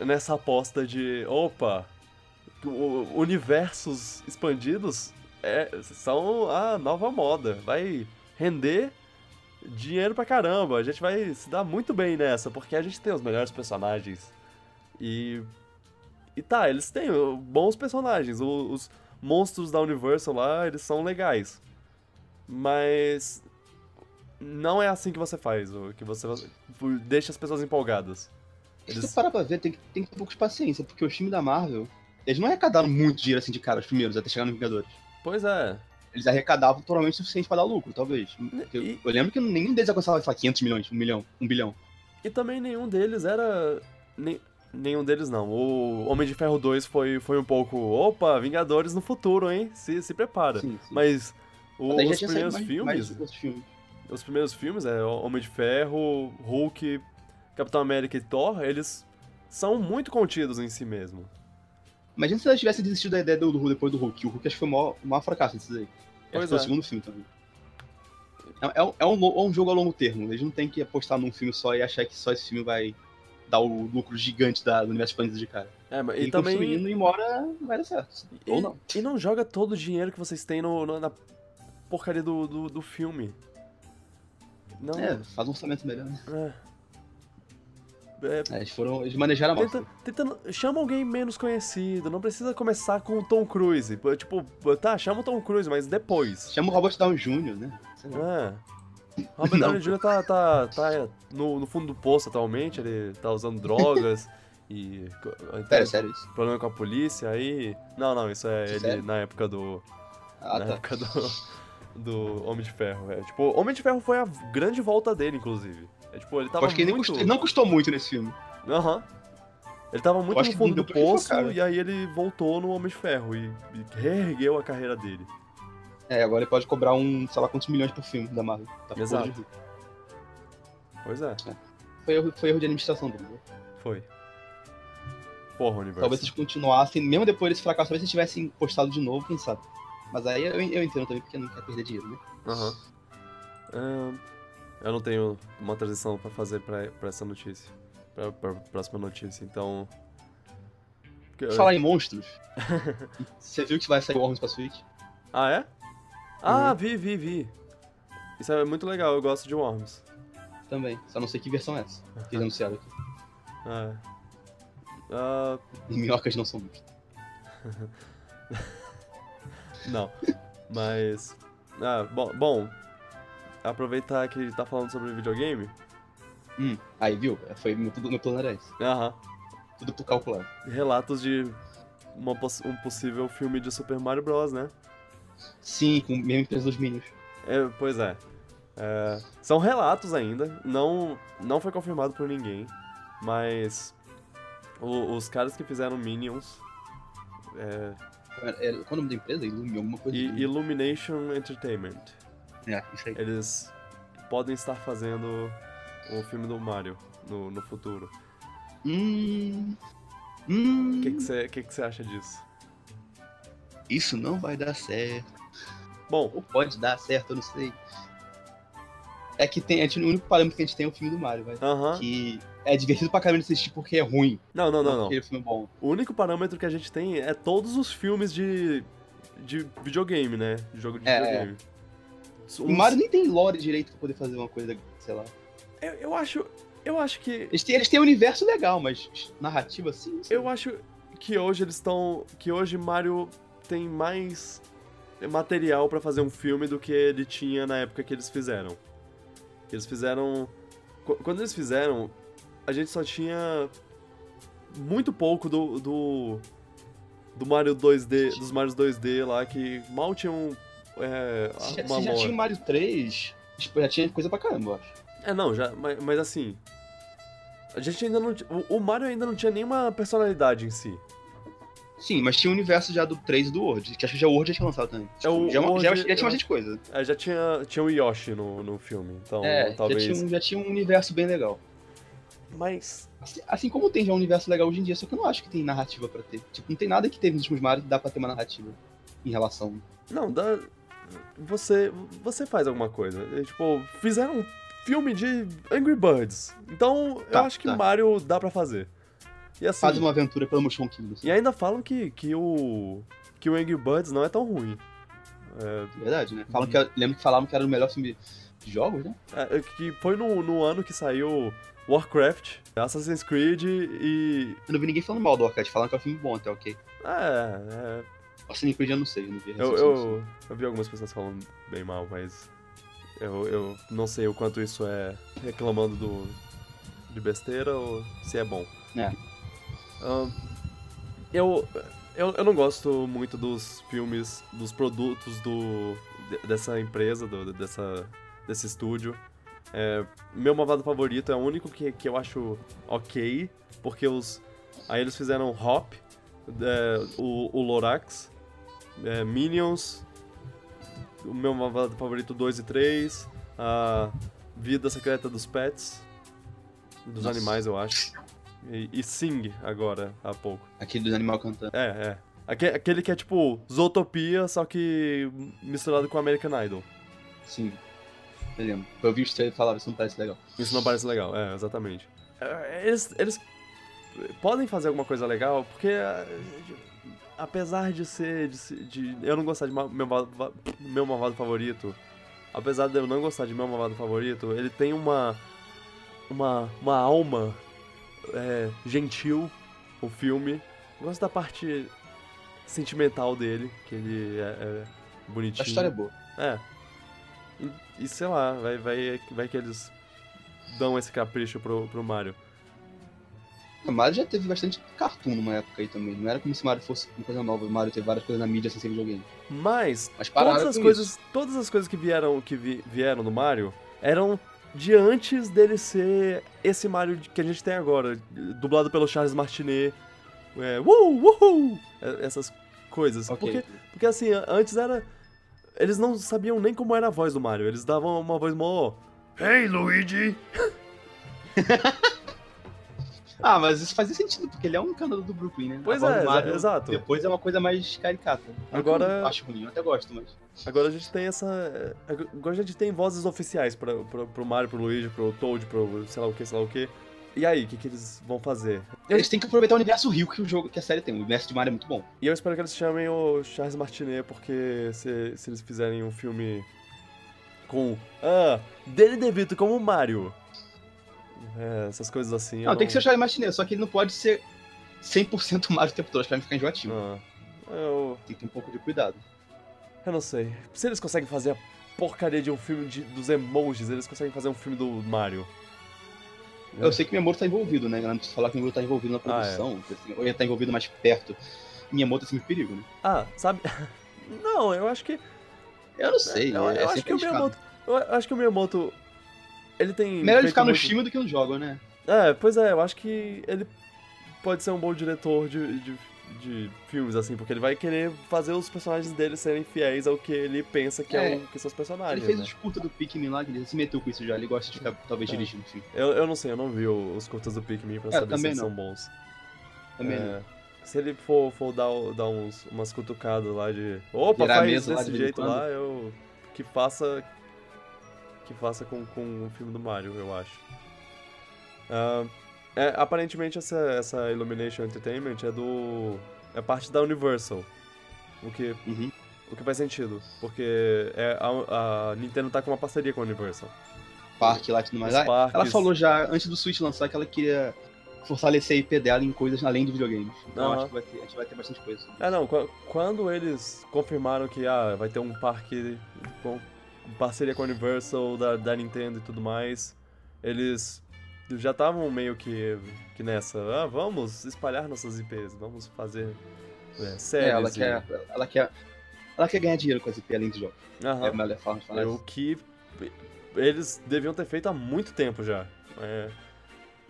S1: nessa aposta de. Opa! Universos expandidos é, são a nova moda. Vai render dinheiro pra caramba. A gente vai se dar muito bem nessa, porque a gente tem os melhores personagens. E. E tá, eles têm bons personagens. Os monstros da Universal lá, eles são legais. Mas. Não é assim que você faz, o que você deixa as pessoas empolgadas.
S2: Se
S1: Eles-
S2: você parar pra ver, tem que, tem que ter um pouco de paciência, porque o time da Marvel, eles não arrecadaram muito dinheiro assim de cara, os primeiros, até chegar no Vingadores.
S1: Pois é.
S2: Eles arrecadavam totalmente o suficiente pra dar lucro, talvez.
S1: E-
S2: eu lembro que nenhum deles alcançava, sei lá, 500 milhões, 1 milhão, 1 bilhão.
S1: E também nenhum deles era. nem- nenhum deles não. O Homem de Ferro 2 foi, foi um pouco. Opa, Vingadores no futuro, hein? Se, se prepara.
S2: Sim, sim.
S1: Mas o- os primeiros
S2: mais-
S1: filmes.
S2: mais filmes.
S1: Os primeiros filmes, é Homem de Ferro, Hulk, Capitão América e Thor, eles são muito contidos em si mesmo.
S2: Imagina se eles tivessem desistido da ideia do, do Hulk depois do Hulk. O Hulk acho que foi o maior, o maior fracasso desses aí. Acho
S1: Pois
S2: que foi
S1: é.
S2: o segundo filme também. É, é um- é um, é jogo a longo termo. Eles não têm que apostar num filme só e achar que só esse filme vai dar o lucro gigante da, do universo expandido de cara.
S1: É, mas-
S2: E,
S1: e também.
S2: construindo e uma hora vai dar certo.
S1: E,
S2: Ou não.
S1: e não joga todo o dinheiro que vocês têm no, no- na porcaria do, do, do filme. Não.
S2: É, faz um orçamento melhor, né?
S1: É, é,
S2: É, eles foram. Eles manejaram a mão.
S1: Tenta, tentando, chama alguém menos conhecido, não precisa começar com o Tom Cruise. Tipo, tá, chama o Tom Cruise, mas depois.
S2: Chama o Robert Downey Jr., né? Sei lá.
S1: É. Robert. Downey Jr. tá, tá, tá no, no fundo do poço atualmente, ele tá usando drogas [LAUGHS] e.
S2: Sério, sério isso.
S1: Problema com a polícia aí. Não, não, isso é ele
S2: Sério?
S1: na época do.
S2: Ah,
S1: na
S2: tá.
S1: época do. Do Homem de Ferro. É, tipo, Homem de Ferro foi a grande volta dele, inclusive. É, tipo, ele tava
S2: acho que ele,
S1: muito...
S2: custou, ele não custou muito nesse filme.
S1: Aham. Ele tava muito no fundo do
S2: ele
S1: poço e aí ele voltou no Homem de Ferro e, e reergueu a carreira dele.
S2: É, agora ele pode cobrar um, sei lá quantos milhões por filme da Marvel. Tá
S1: Exato.
S2: de.
S1: Pois é,
S2: Foi erro, foi erro de administração dele.
S1: foi. Porra, universo.
S2: Talvez eles continuassem, mesmo depois desse fracasso, talvez eles tivessem postado de novo, quem sabe. Mas aí eu, eu entendo também, porque não quer perder dinheiro, né?
S1: Aham. Ahn, eu não tenho uma transição pra fazer pra, pra essa notícia. Pra, pra próxima notícia, então.
S2: Falar em monstros, [LAUGHS] você viu que vai sair o Worms pra Switch?
S1: Ah, é? Ah,
S2: Uhum.
S1: vi, vi, vi. Isso é muito legal, eu gosto de Worms.
S2: Também, só não sei que versão é essa. Que eles anunciaram aqui.
S1: Ah, é. Ah,
S2: E [LAUGHS] minhocas não são monstros. [LAUGHS]
S1: não. Mas. Ah, bom, bom. Aproveitar que tá falando sobre videogame.
S2: Hum, aí viu? Foi tudo, meu plano era esse.
S1: Aham.
S2: Tudo por calcular.
S1: Relatos de uma um possível filme de Super Mario Bros, né?
S2: Sim, com a mesma empresa dos Minions.
S1: É, pois é. É, São relatos ainda, não, não foi confirmado por ninguém, mas o- os caras que fizeram Minions é,
S2: era- qual é o nome da empresa? Illumi, alguma coisa.
S1: e
S2: assim.
S1: Illumination Entertainment,
S2: É, isso aí.
S1: eles podem estar fazendo o filme do Mario no, no futuro.
S2: Hum. Hum.
S1: O que você que que você acha disso?
S2: Isso não vai dar certo.
S1: Bom,
S2: Ou pode dar certo, eu não sei. É que tem, a gente, o único parâmetro que a gente tem é o filme do Mario, vai.
S1: aham.
S2: Que é divertido pra caramba de assistir porque é ruim.
S1: Não, não, não, não.
S2: É bom.
S1: O único parâmetro que a gente tem é todos os filmes de, de videogame, né? De jogo de
S2: É,
S1: videogame.
S2: O Mario nem tem lore direito pra poder fazer uma coisa, sei lá.
S1: Eu, eu acho. Eu acho que.
S2: Eles têm, eles têm um universo legal, mas narrativa assim.
S1: Eu acho que hoje eles estão. Que hoje Mario tem mais material pra fazer um filme do que ele tinha na época que eles fizeram. Eles fizeram. qu- Quando eles fizeram, a gente só tinha muito pouco do. do, do Mario 2D. Dos Marios 2D lá que mal tinham. É,
S2: Se já,
S1: uma
S2: se já
S1: lore.
S2: tinha Mario 3, tipo, já tinha coisa pra caramba, eu acho.
S1: É, não, já, mas, mas assim. A gente ainda não. o Mario ainda não tinha nenhuma personalidade em si.
S2: Sim, mas tinha o universo já do 3 e do World, que acho que já o World já tinha lançado também. Tipo,
S1: o
S2: já,
S1: World,
S2: já, já tinha
S1: eu-
S2: bastante coisa.
S1: É, já tinha, tinha o Yoshi no, no filme, então
S2: é,
S1: talvez.
S2: já, tinha um, já tinha um universo bem legal.
S1: Mas.
S2: Assim, assim como tem já um universo legal hoje em dia, só que eu não acho que tem narrativa pra ter. Tipo, não tem nada que teve nos últimos Mario que dá pra ter uma narrativa em relação.
S1: Não, dá. Você. Você faz alguma coisa. É, Tipo, fizeram um filme de Angry Birds. Então, eu
S2: Tá,
S1: acho que
S2: tá.
S1: Mario dá pra fazer. E assim.
S2: Faz uma aventura pelo Motion Kingdom.
S1: E ainda falam que, que o. que o Angry Birds não é tão ruim. É,
S2: Verdade, né? Falam que, lembro que falavam que era o melhor filme de jogos, né?
S1: é, que foi no, no ano que saiu Warcraft, Assassin's Creed e.
S2: Eu não vi ninguém falando mal do Warcraft, falando que é um filme bom até, ok.
S1: É, é
S2: Assassin's Creed eu não sei, eu não vi.
S1: Eu, eu, eu vi algumas pessoas falando bem mal, mas eu, eu não sei o quanto isso é reclamando do, de besteira ou se é bom.
S2: É.
S1: Eu, eu, eu não gosto muito dos filmes, dos produtos do, de- dessa empresa, do, dessa, desse estúdio. É, meu malvado favorito é o único que, que eu acho ok, porque os. Aí eles fizeram Hop, é, o, o Lorax, é, Minions, o meu malvado favorito 2 e 3, a Vida Secreta dos Pets, dos
S2: Nossa.
S1: animais, eu acho. E, e Sing, agora, há pouco.
S2: Aquele dos animais cantando.
S1: É, é. Aque- Aquele que é tipo Zootopia, só que misturado com American Idol.
S2: Sim. Eu lembro. Eu vi trailers e falava, isso não parece legal.
S1: Isso não parece legal, é, exatamente. É, Eles, eles podem fazer alguma coisa legal, porque é, apesar de ser. De, ser- de eu não gostar de ma- meu, meu malvado favorito, apesar de eu não gostar de meu malvado favorito, ele tem uma. Uma, uma alma é, gentil, o filme. Eu gosto da parte sentimental dele, que ele é, é bonitinho.
S2: A história é boa.
S1: É. E, e sei lá, vai, vai, vai que eles dão esse capricho pro, pro Mario.
S2: O Mario já teve bastante cartoon numa época aí também. Não era como se Mario fosse uma coisa nova. O Mario teve várias coisas na mídia sem ser videogame.
S1: Mas
S2: Mas
S1: todas as coisas,
S2: isso.
S1: todas as coisas que vieram que vi- vieram no Mario eram de antes dele ser esse Mario que a gente tem agora, dublado pelo Charles Martinet. É, uh, é, essas coisas.
S2: Ok.
S1: Porque, porque assim, antes era. Eles não sabiam nem como era a voz do Mario. Eles davam uma voz mó. Hey, Luigi! [LAUGHS]
S2: Ah, mas isso fazia sentido, porque ele é um canal do Brooklyn, né?
S1: Pois é,
S2: Mario
S1: exato.
S2: Depois é uma coisa mais caricata.
S1: Agora-
S2: eu acho ruim, eu até gosto, mas.
S1: Agora a gente tem essa. Agora a gente tem vozes oficiais pra, pra, pro Mario, pro Luigi, pro Toad, pro sei lá o que, sei lá o que. E aí, o que, que eles vão fazer?
S2: Eles têm que aproveitar o universo rico que o jogo, que a série tem. O universo de Mario é muito bom.
S1: E eu espero que eles chamem o Charles Martinet, porque se, se eles fizerem um filme com. Ah, Danny DeVito como Mario. É, essas coisas assim.
S2: Não, tem que ser o Charlie Martinet, só que ele não pode ser 100% Mario o tempo todo, acho que vai ficar enjoativo.
S1: Ah, eu.
S2: Tem que ter um pouco de cuidado.
S1: Eu não sei. Se eles conseguem fazer a porcaria de um filme de, dos emojis, eles conseguem fazer um filme do Mario.
S2: Eu sei que Miyamoto tá envolvido, né? Não precisa falar que o Miyamoto tá envolvido na
S1: Ah, é.
S2: produção, assim, ou ele tá envolvido mais perto. Miyamoto é sempre perigo, né?
S1: Ah, sabe? [LAUGHS] Não, eu acho que.
S2: Eu não sei,
S1: eu,
S2: é,
S1: eu acho que o. Miyamoto. Eu acho que o Miyamoto. Ele tem.
S2: Melhor ele ficar no
S1: muito-
S2: time do que no jogo, né?
S1: É, pois é, eu acho que ele pode ser um bom diretor de, de, de filmes, assim, porque ele vai querer fazer os personagens dele serem fiéis ao que ele pensa que, é.
S2: É.
S1: o, que são os personagens.
S2: ele fez
S1: né?
S2: os curta do Pikmin lá, ele se meteu com isso já. Ele gosta de ficar, talvez,
S1: É.
S2: dirigindo, enfim.
S1: eu, eu não sei, eu não vi o- os curtas do Pikmin pra
S2: É,
S1: saber se eles são bons.
S2: Também
S1: É,
S2: não.
S1: Se ele for, for dar, o- dar uns, umas cutucadas lá de. Opa,
S2: Virar
S1: faz desse
S2: de
S1: jeito lá, eu. Que faça. Que faça com, com o filme do Mario, eu acho. Ah, é, aparentemente essa, essa Illumination Entertainment é do. É parte da Universal. O que,
S2: Uhum.
S1: o que faz sentido. Porque é, a, a Nintendo tá com uma parceria com a Universal.
S2: Parque lá e tudo mais. Ah, Ela
S1: parques.
S2: falou já, antes do Switch lançar, que ela queria fortalecer a IP dela em coisas além de videogames. Então
S1: Aham.
S2: acho que vai ter, a gente vai ter bastante coisa.
S1: É, não, qu- quando eles confirmaram que ah, vai ter um parque com parceria com a Universal, da, da Nintendo e tudo mais, eles já estavam meio que, que nessa, ah, vamos espalhar nossas IPs, vamos fazer é, séries.
S2: É, ela
S1: e-
S2: quer, ela quer. Ela quer ganhar dinheiro com as IP além do jogo.
S1: Aham.
S2: É a melhor forma de falar
S1: É o que eles deviam ter feito há muito tempo já. É,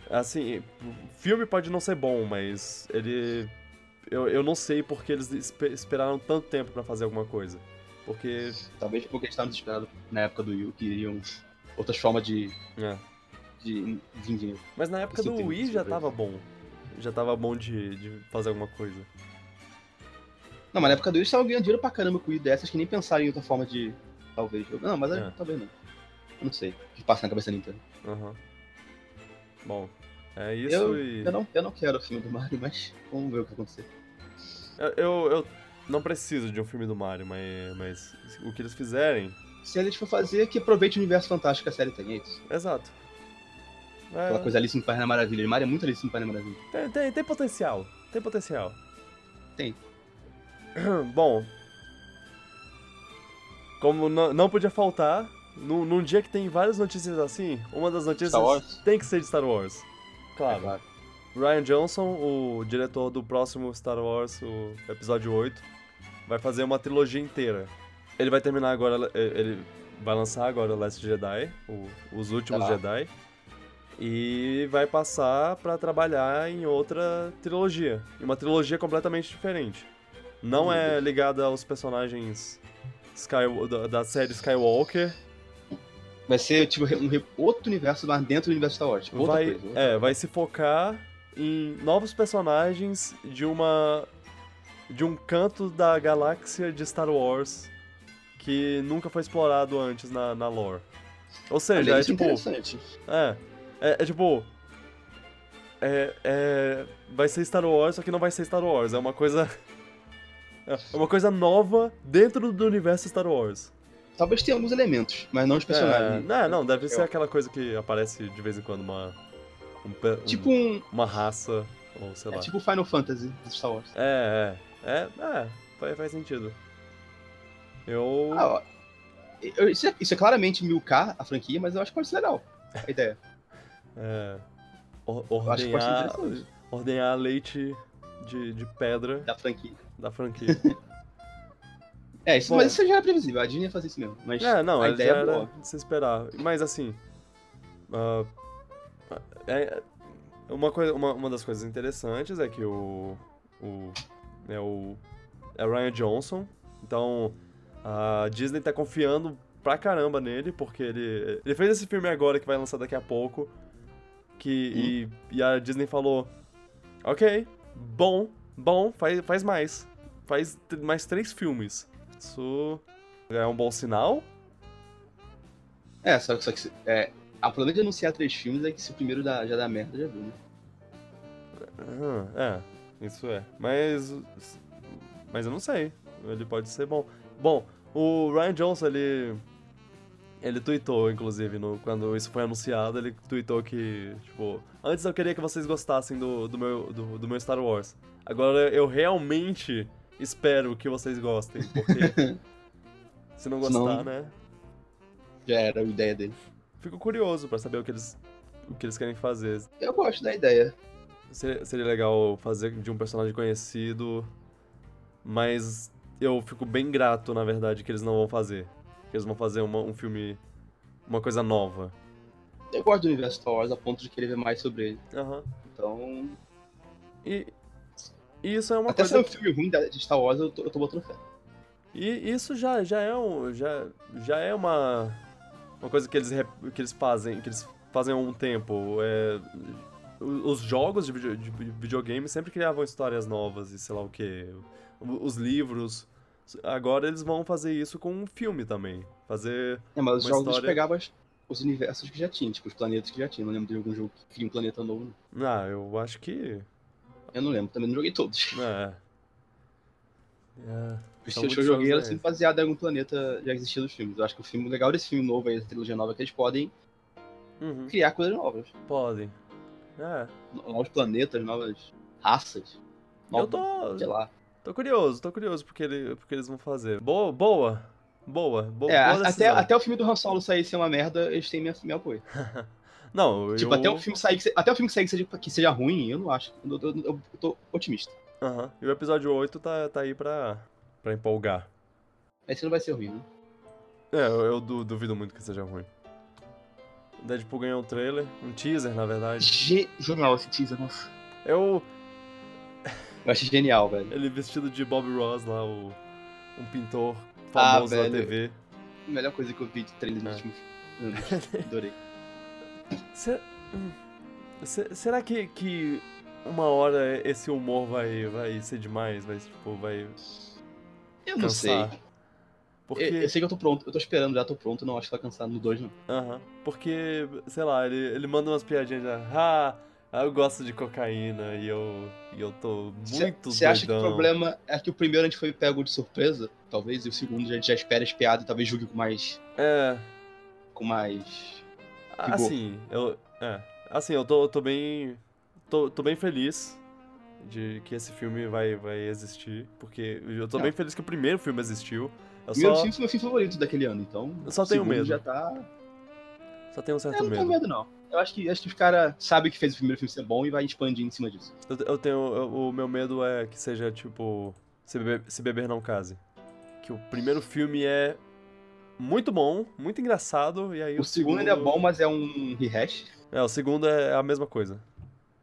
S1: assim, o filme pode não ser bom, mas ele. Eu, eu não sei porque eles espe- esperaram tanto tempo pra fazer alguma coisa. Porque.
S2: Talvez porque eles estavam desesperados na época do Wii, queriam outras formas de,
S1: é.
S2: De dinheiro.
S1: Mas na época
S2: Isso
S1: do Wii já tava bom. Já tava bom de, de fazer alguma coisa.
S2: Não, mas na época do Wii eles estavam ganhando dinheiro pra caramba com o Wii dessas que nem pensaram em outra forma de. Talvez. jogar. Não, mas
S1: É.
S2: talvez não. Eu não sei. O que passa na cabeça da Nintendo.
S1: Aham. Bom, é isso
S2: Eu,
S1: e.
S2: eu, não, eu não quero o filme do Mario, mas vamos ver o que vai acontecer.
S1: Eu, eu, eu não preciso de um filme do Mario, mas, mas o que eles fizerem.
S2: Se eles for fazer, que aproveite o universo fantástico que a série tem, é isso.
S1: Exato. É,
S2: Aquela coisa Alice no País na Maravilha. Mario é muito Alice no País na Maravilha.
S1: Tem, tem, tem potencial. Tem potencial.
S2: Tem.
S1: Bom. Como não, não podia faltar, num, num dia que tem várias notícias assim, uma das notícias tem que ser de Star Wars.
S2: É
S1: Claro.
S2: claro.
S1: Ryan Johnson, o diretor do próximo Star Wars, o episódio 8, vai fazer uma trilogia inteira. Ele vai terminar agora, ele vai lançar agora o Last Jedi, o- os últimos
S2: Tá.
S1: Jedi, e vai passar pra trabalhar em outra trilogia, em uma trilogia completamente diferente. Não é
S2: Deus.
S1: ligada aos personagens Sky- da, da série Skywalker,
S2: Vai ser tipo um, outro universo, mas dentro do universo Star Wars. Tipo,
S1: vai,
S2: coisa.
S1: é, vai se focar em novos personagens de uma de um canto da galáxia de Star Wars que nunca foi explorado antes na, na lore. Ou seja,
S2: Olha,
S1: é tipo,
S2: interessante.
S1: é, é, é tipo é, é, vai ser Star Wars, só que não vai ser Star Wars, é uma coisa [LAUGHS] é uma coisa nova dentro do universo Star Wars.
S2: Talvez tenha alguns elementos, mas não os
S1: É,
S2: personagens.
S1: não, não, deve ser aquela coisa que aparece de vez em quando uma um
S2: Tipo um.
S1: uma raça, ou sei lá.
S2: É tipo Final Fantasy do Star Wars.
S1: É, é, é, é, faz, faz sentido. Eu.
S2: Ah, ó, isso, é, isso é claramente 1000K a franquia, mas eu acho que pode ser legal. A ideia.
S1: É, or- ordenhar, ordenhar leite de, de pedra
S2: Da franquia.
S1: da franquia. [LAUGHS]
S2: É, isso,
S1: Bom.
S2: mas isso já era previsível. A Disney ia fazer isso mesmo. Mas
S1: é, não,
S2: a ideia é
S1: era
S2: boa.
S1: de se esperar. Mas assim, ah, é, uma, coisa, uma, uma das coisas interessantes é que o. o é o. É o Ryan Johnson. Então, a Disney tá confiando pra caramba nele, porque ele. Ele fez esse filme agora que vai lançar daqui a pouco. Que, e, e a Disney falou: Ok, bom, bom, faz, faz mais. Faz mais três filmes. Isso é um bom sinal.
S2: É, só, só que é, a problema de anunciar três filmes é que se o primeiro dá, já dá merda, já viu, né?
S1: Ah, é, isso é. Mas. Mas eu não sei. Ele pode ser bom. Bom, o Ryan Johnson, ele. Ele tweetou, inclusive, no, quando isso foi anunciado, ele tweetou que, tipo, antes eu queria que vocês gostassem do, do, meu, do, do meu Star Wars. Agora eu realmente espero que vocês gostem, porque [LAUGHS] se não gostar,
S2: Senão-
S1: né?
S2: Já era a ideia dele.
S1: Fico curioso pra saber o que eles, o que eles querem fazer.
S2: Eu gosto da ideia.
S1: Seria, seria legal fazer de um personagem conhecido, mas eu fico bem grato, na verdade, que eles não vão fazer. Eles vão fazer uma- um filme, uma coisa nova.
S2: Eu gosto do universo Star Wars a ponto de querer ver mais sobre ele.
S1: Aham.
S2: Então.
S1: E, e isso é uma
S2: até se
S1: coisa...
S2: é um filme ruim de Star Wars, eu tô, eu tô botando fé.
S1: E isso já, já é um, já, já é uma uma coisa que eles que eles fazem, que eles fazem há um tempo. É, os jogos de, video- de videogame sempre criavam histórias novas e sei lá o que. Os livros. Agora eles vão fazer isso com um filme também. Fazer.
S2: É, mas os
S1: Uma
S2: jogos eles
S1: história-
S2: pegavam as- os universos que já tinha, tipo, os planetas que já tinha. Não lembro de algum jogo que cria um planeta novo. não.
S1: Ah, eu acho que.
S2: Eu não lembro, também não joguei todos. [LAUGHS]
S1: É. É,
S2: Os que eu joguei era sempre baseado em algum planeta já existia dos filmes. Eu acho que o filme legal desse filme novo aí, essa trilogia nova, é que eles podem
S1: Uhum,
S2: criar coisas novas.
S1: podem. É.
S2: Novos planetas, novas raças.
S1: Eu
S2: Novos,
S1: tô.
S2: sei lá.
S1: Tô curioso, tô curioso porque, ele, porque eles vão fazer. Boa, boa. Boa, bo
S2: É,
S1: boa
S2: até, até o filme do Han Solo sair ser uma merda, eles têm minha, meu apoio. [LAUGHS]
S1: Não,
S2: Tipo,
S1: eu...
S2: até o filme sair, que até o filme sair que seja, que seja ruim, eu não acho. Eu, eu- eu- tô otimista.
S1: Aham. E o episódio 8 tá, tá aí pra, pra empolgar.
S2: Esse não vai ser ruim, né?
S1: É, eu, eu du- duvido muito que seja ruim. Deadpool ganhou um trailer, um teaser, na verdade.
S2: Ge- Genial esse teaser, nossa.
S1: Eu,
S2: Eu achei genial, velho.
S1: ele vestido de Bob Ross lá, o, um pintor
S2: Ah,
S1: famoso da
S2: velho.
S1: TV.
S2: A melhor coisa que eu vi de trailer
S1: É.
S2: últimos anos. [LAUGHS] Adorei.
S1: Se- hum, se- será que, que uma hora esse humor vai, vai ser demais? Vai, tipo, vai
S2: Eu não sei.
S1: Porque...
S2: Eu, eu sei que eu tô pronto, eu tô esperando, já tô pronto, não acho que vai cansar no 2, não.
S1: Aham. Porque, sei lá, ele, ele manda umas piadinhas já. Ah, eu gosto de cocaína e eu, e eu tô muito
S2: Você acha que o
S1: doidão."
S2: problema é que o primeiro a gente foi pego de surpresa, talvez, e o segundo a gente já espera as piadas e talvez julgue com mais.
S1: É,
S2: com mais.
S1: assim, eu. É. Assim, eu tô, tô bem. Tô, tô bem feliz de que esse filme vai, vai existir. Porque eu tô
S2: Não.
S1: bem feliz que o primeiro filme existiu. Eu
S2: O meu
S1: só,
S2: filme foi meu filme favorito daquele ano, então.
S1: Eu só
S2: o
S1: tenho medo.
S2: Já tá.
S1: só tenho um certo
S2: Eu não tenho
S1: medo,
S2: não. Eu acho que, acho que os caras sabem que fez o primeiro filme ser bom e vai expandir em cima disso.
S1: Eu, eu tenho. eu- o meu medo é que seja tipo. Se beber, se beber não case. Que o primeiro filme é muito bom, muito engraçado, e aí
S2: O, segundo ainda é bom, mas é um rehash.
S1: É, o segundo é a mesma coisa.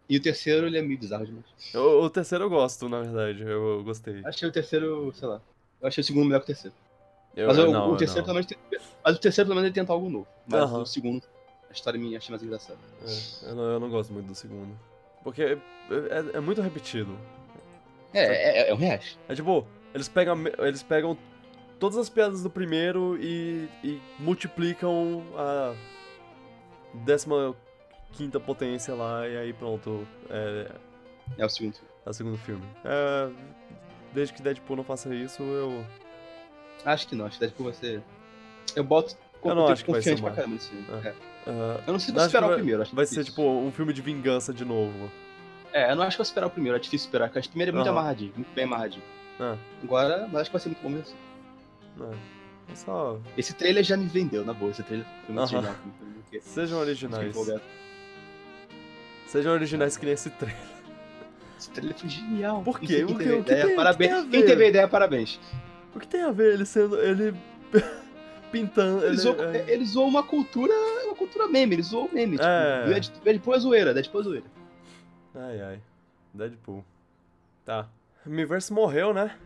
S2: E o terceiro ele é meio bizarro demais.
S1: O, o terceiro eu gosto, na verdade, eu, eu gostei.
S2: Achei o terceiro, sei lá. Eu achei o segundo melhor que o terceiro.
S1: Eu,
S2: Mas o,
S1: não,
S2: o terceiro
S1: não.
S2: pelo menos tem- Mas o terceiro pelo menos ele tenta algo novo. Mas
S1: Aham.
S2: o segundo, a história minha achei mais engraçada.
S1: É, eu, não, eu não gosto muito do segundo. Porque é, é- é muito repetido.
S2: É, é, é um rehash.
S1: É tipo, eles pegam, eles pegam todas as piadas do primeiro e, e multiplicam a décima quinta potência lá, e aí pronto, é,
S2: É o segundo filme.
S1: é o segundo filme. É, desde que Deadpool não faça isso, eu...
S2: Acho que não, acho que Deadpool vai ser. Eu boto.
S1: Eu não acho que vai ser
S2: pra caramba nesse filme.
S1: É.
S2: É.
S1: ah,
S2: Eu não sei se esperar
S1: que
S2: o primeiro. Acho
S1: vai ser
S2: difícil.
S1: tipo um filme de vingança de novo.
S2: É, eu não acho que eu vou esperar o primeiro, é difícil esperar, porque acho que o primeiro é muito
S1: Aham.
S2: amarradinho, muito bem amarradinho.
S1: Ah,
S2: Agora, mas acho que vai ser muito bom mesmo.
S1: não. É só...
S2: Esse trailer já me vendeu, na boa. Esse trailer foi muito
S1: Aham.
S2: genial.
S1: Sejam originais. Sejam originais que nem esse trailer.
S2: Esse trailer foi genial.
S1: Por quê?
S2: Quem
S1: que-
S2: teve ideia,
S1: tem-
S2: parabéns. Quem teve a ideia, parabéns.
S1: O que tem a ver ele sendo... ele... [LAUGHS] pintando...
S2: Ele,
S1: Ele,
S2: zoou,
S1: é-
S2: ele zoou uma cultura, cultura meme, ele zoou o meme.
S1: É.
S2: Tipo, Deadpool é zoeira, Deadpool é zoeira.
S1: Ai, ai. Deadpool. Tá. Miiverse morreu, né?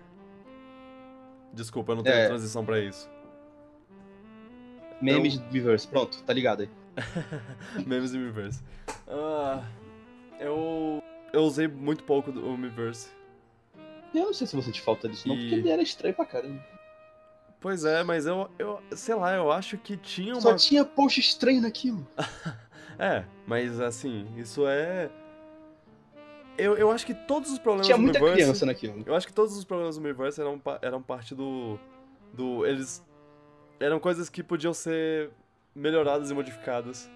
S1: Desculpa, eu não tenho
S2: É.
S1: transição pra isso.
S2: Memes de Miiverse, pronto, tá ligado aí. [LAUGHS]
S1: Memes e Miiverse. Ah, eu. Eu usei muito pouco do- o Miiverse.
S2: Eu não sei se você te falta disso, não,
S1: E-
S2: porque ele era estranho pra caramba.
S1: Pois é, mas eu, eu. Sei lá, eu acho que tinha uma.
S2: Só tinha post estranho naquilo. [LAUGHS]
S1: É, mas assim, isso é. Eu, eu acho que todos os problemas
S2: Tinha
S1: do
S2: muita
S1: Miiverse.
S2: criança naquilo.
S1: Eu acho que todos os problemas do Miiverse eram, eram parte do. do. Eles. Eram coisas que podiam ser melhoradas e modificadas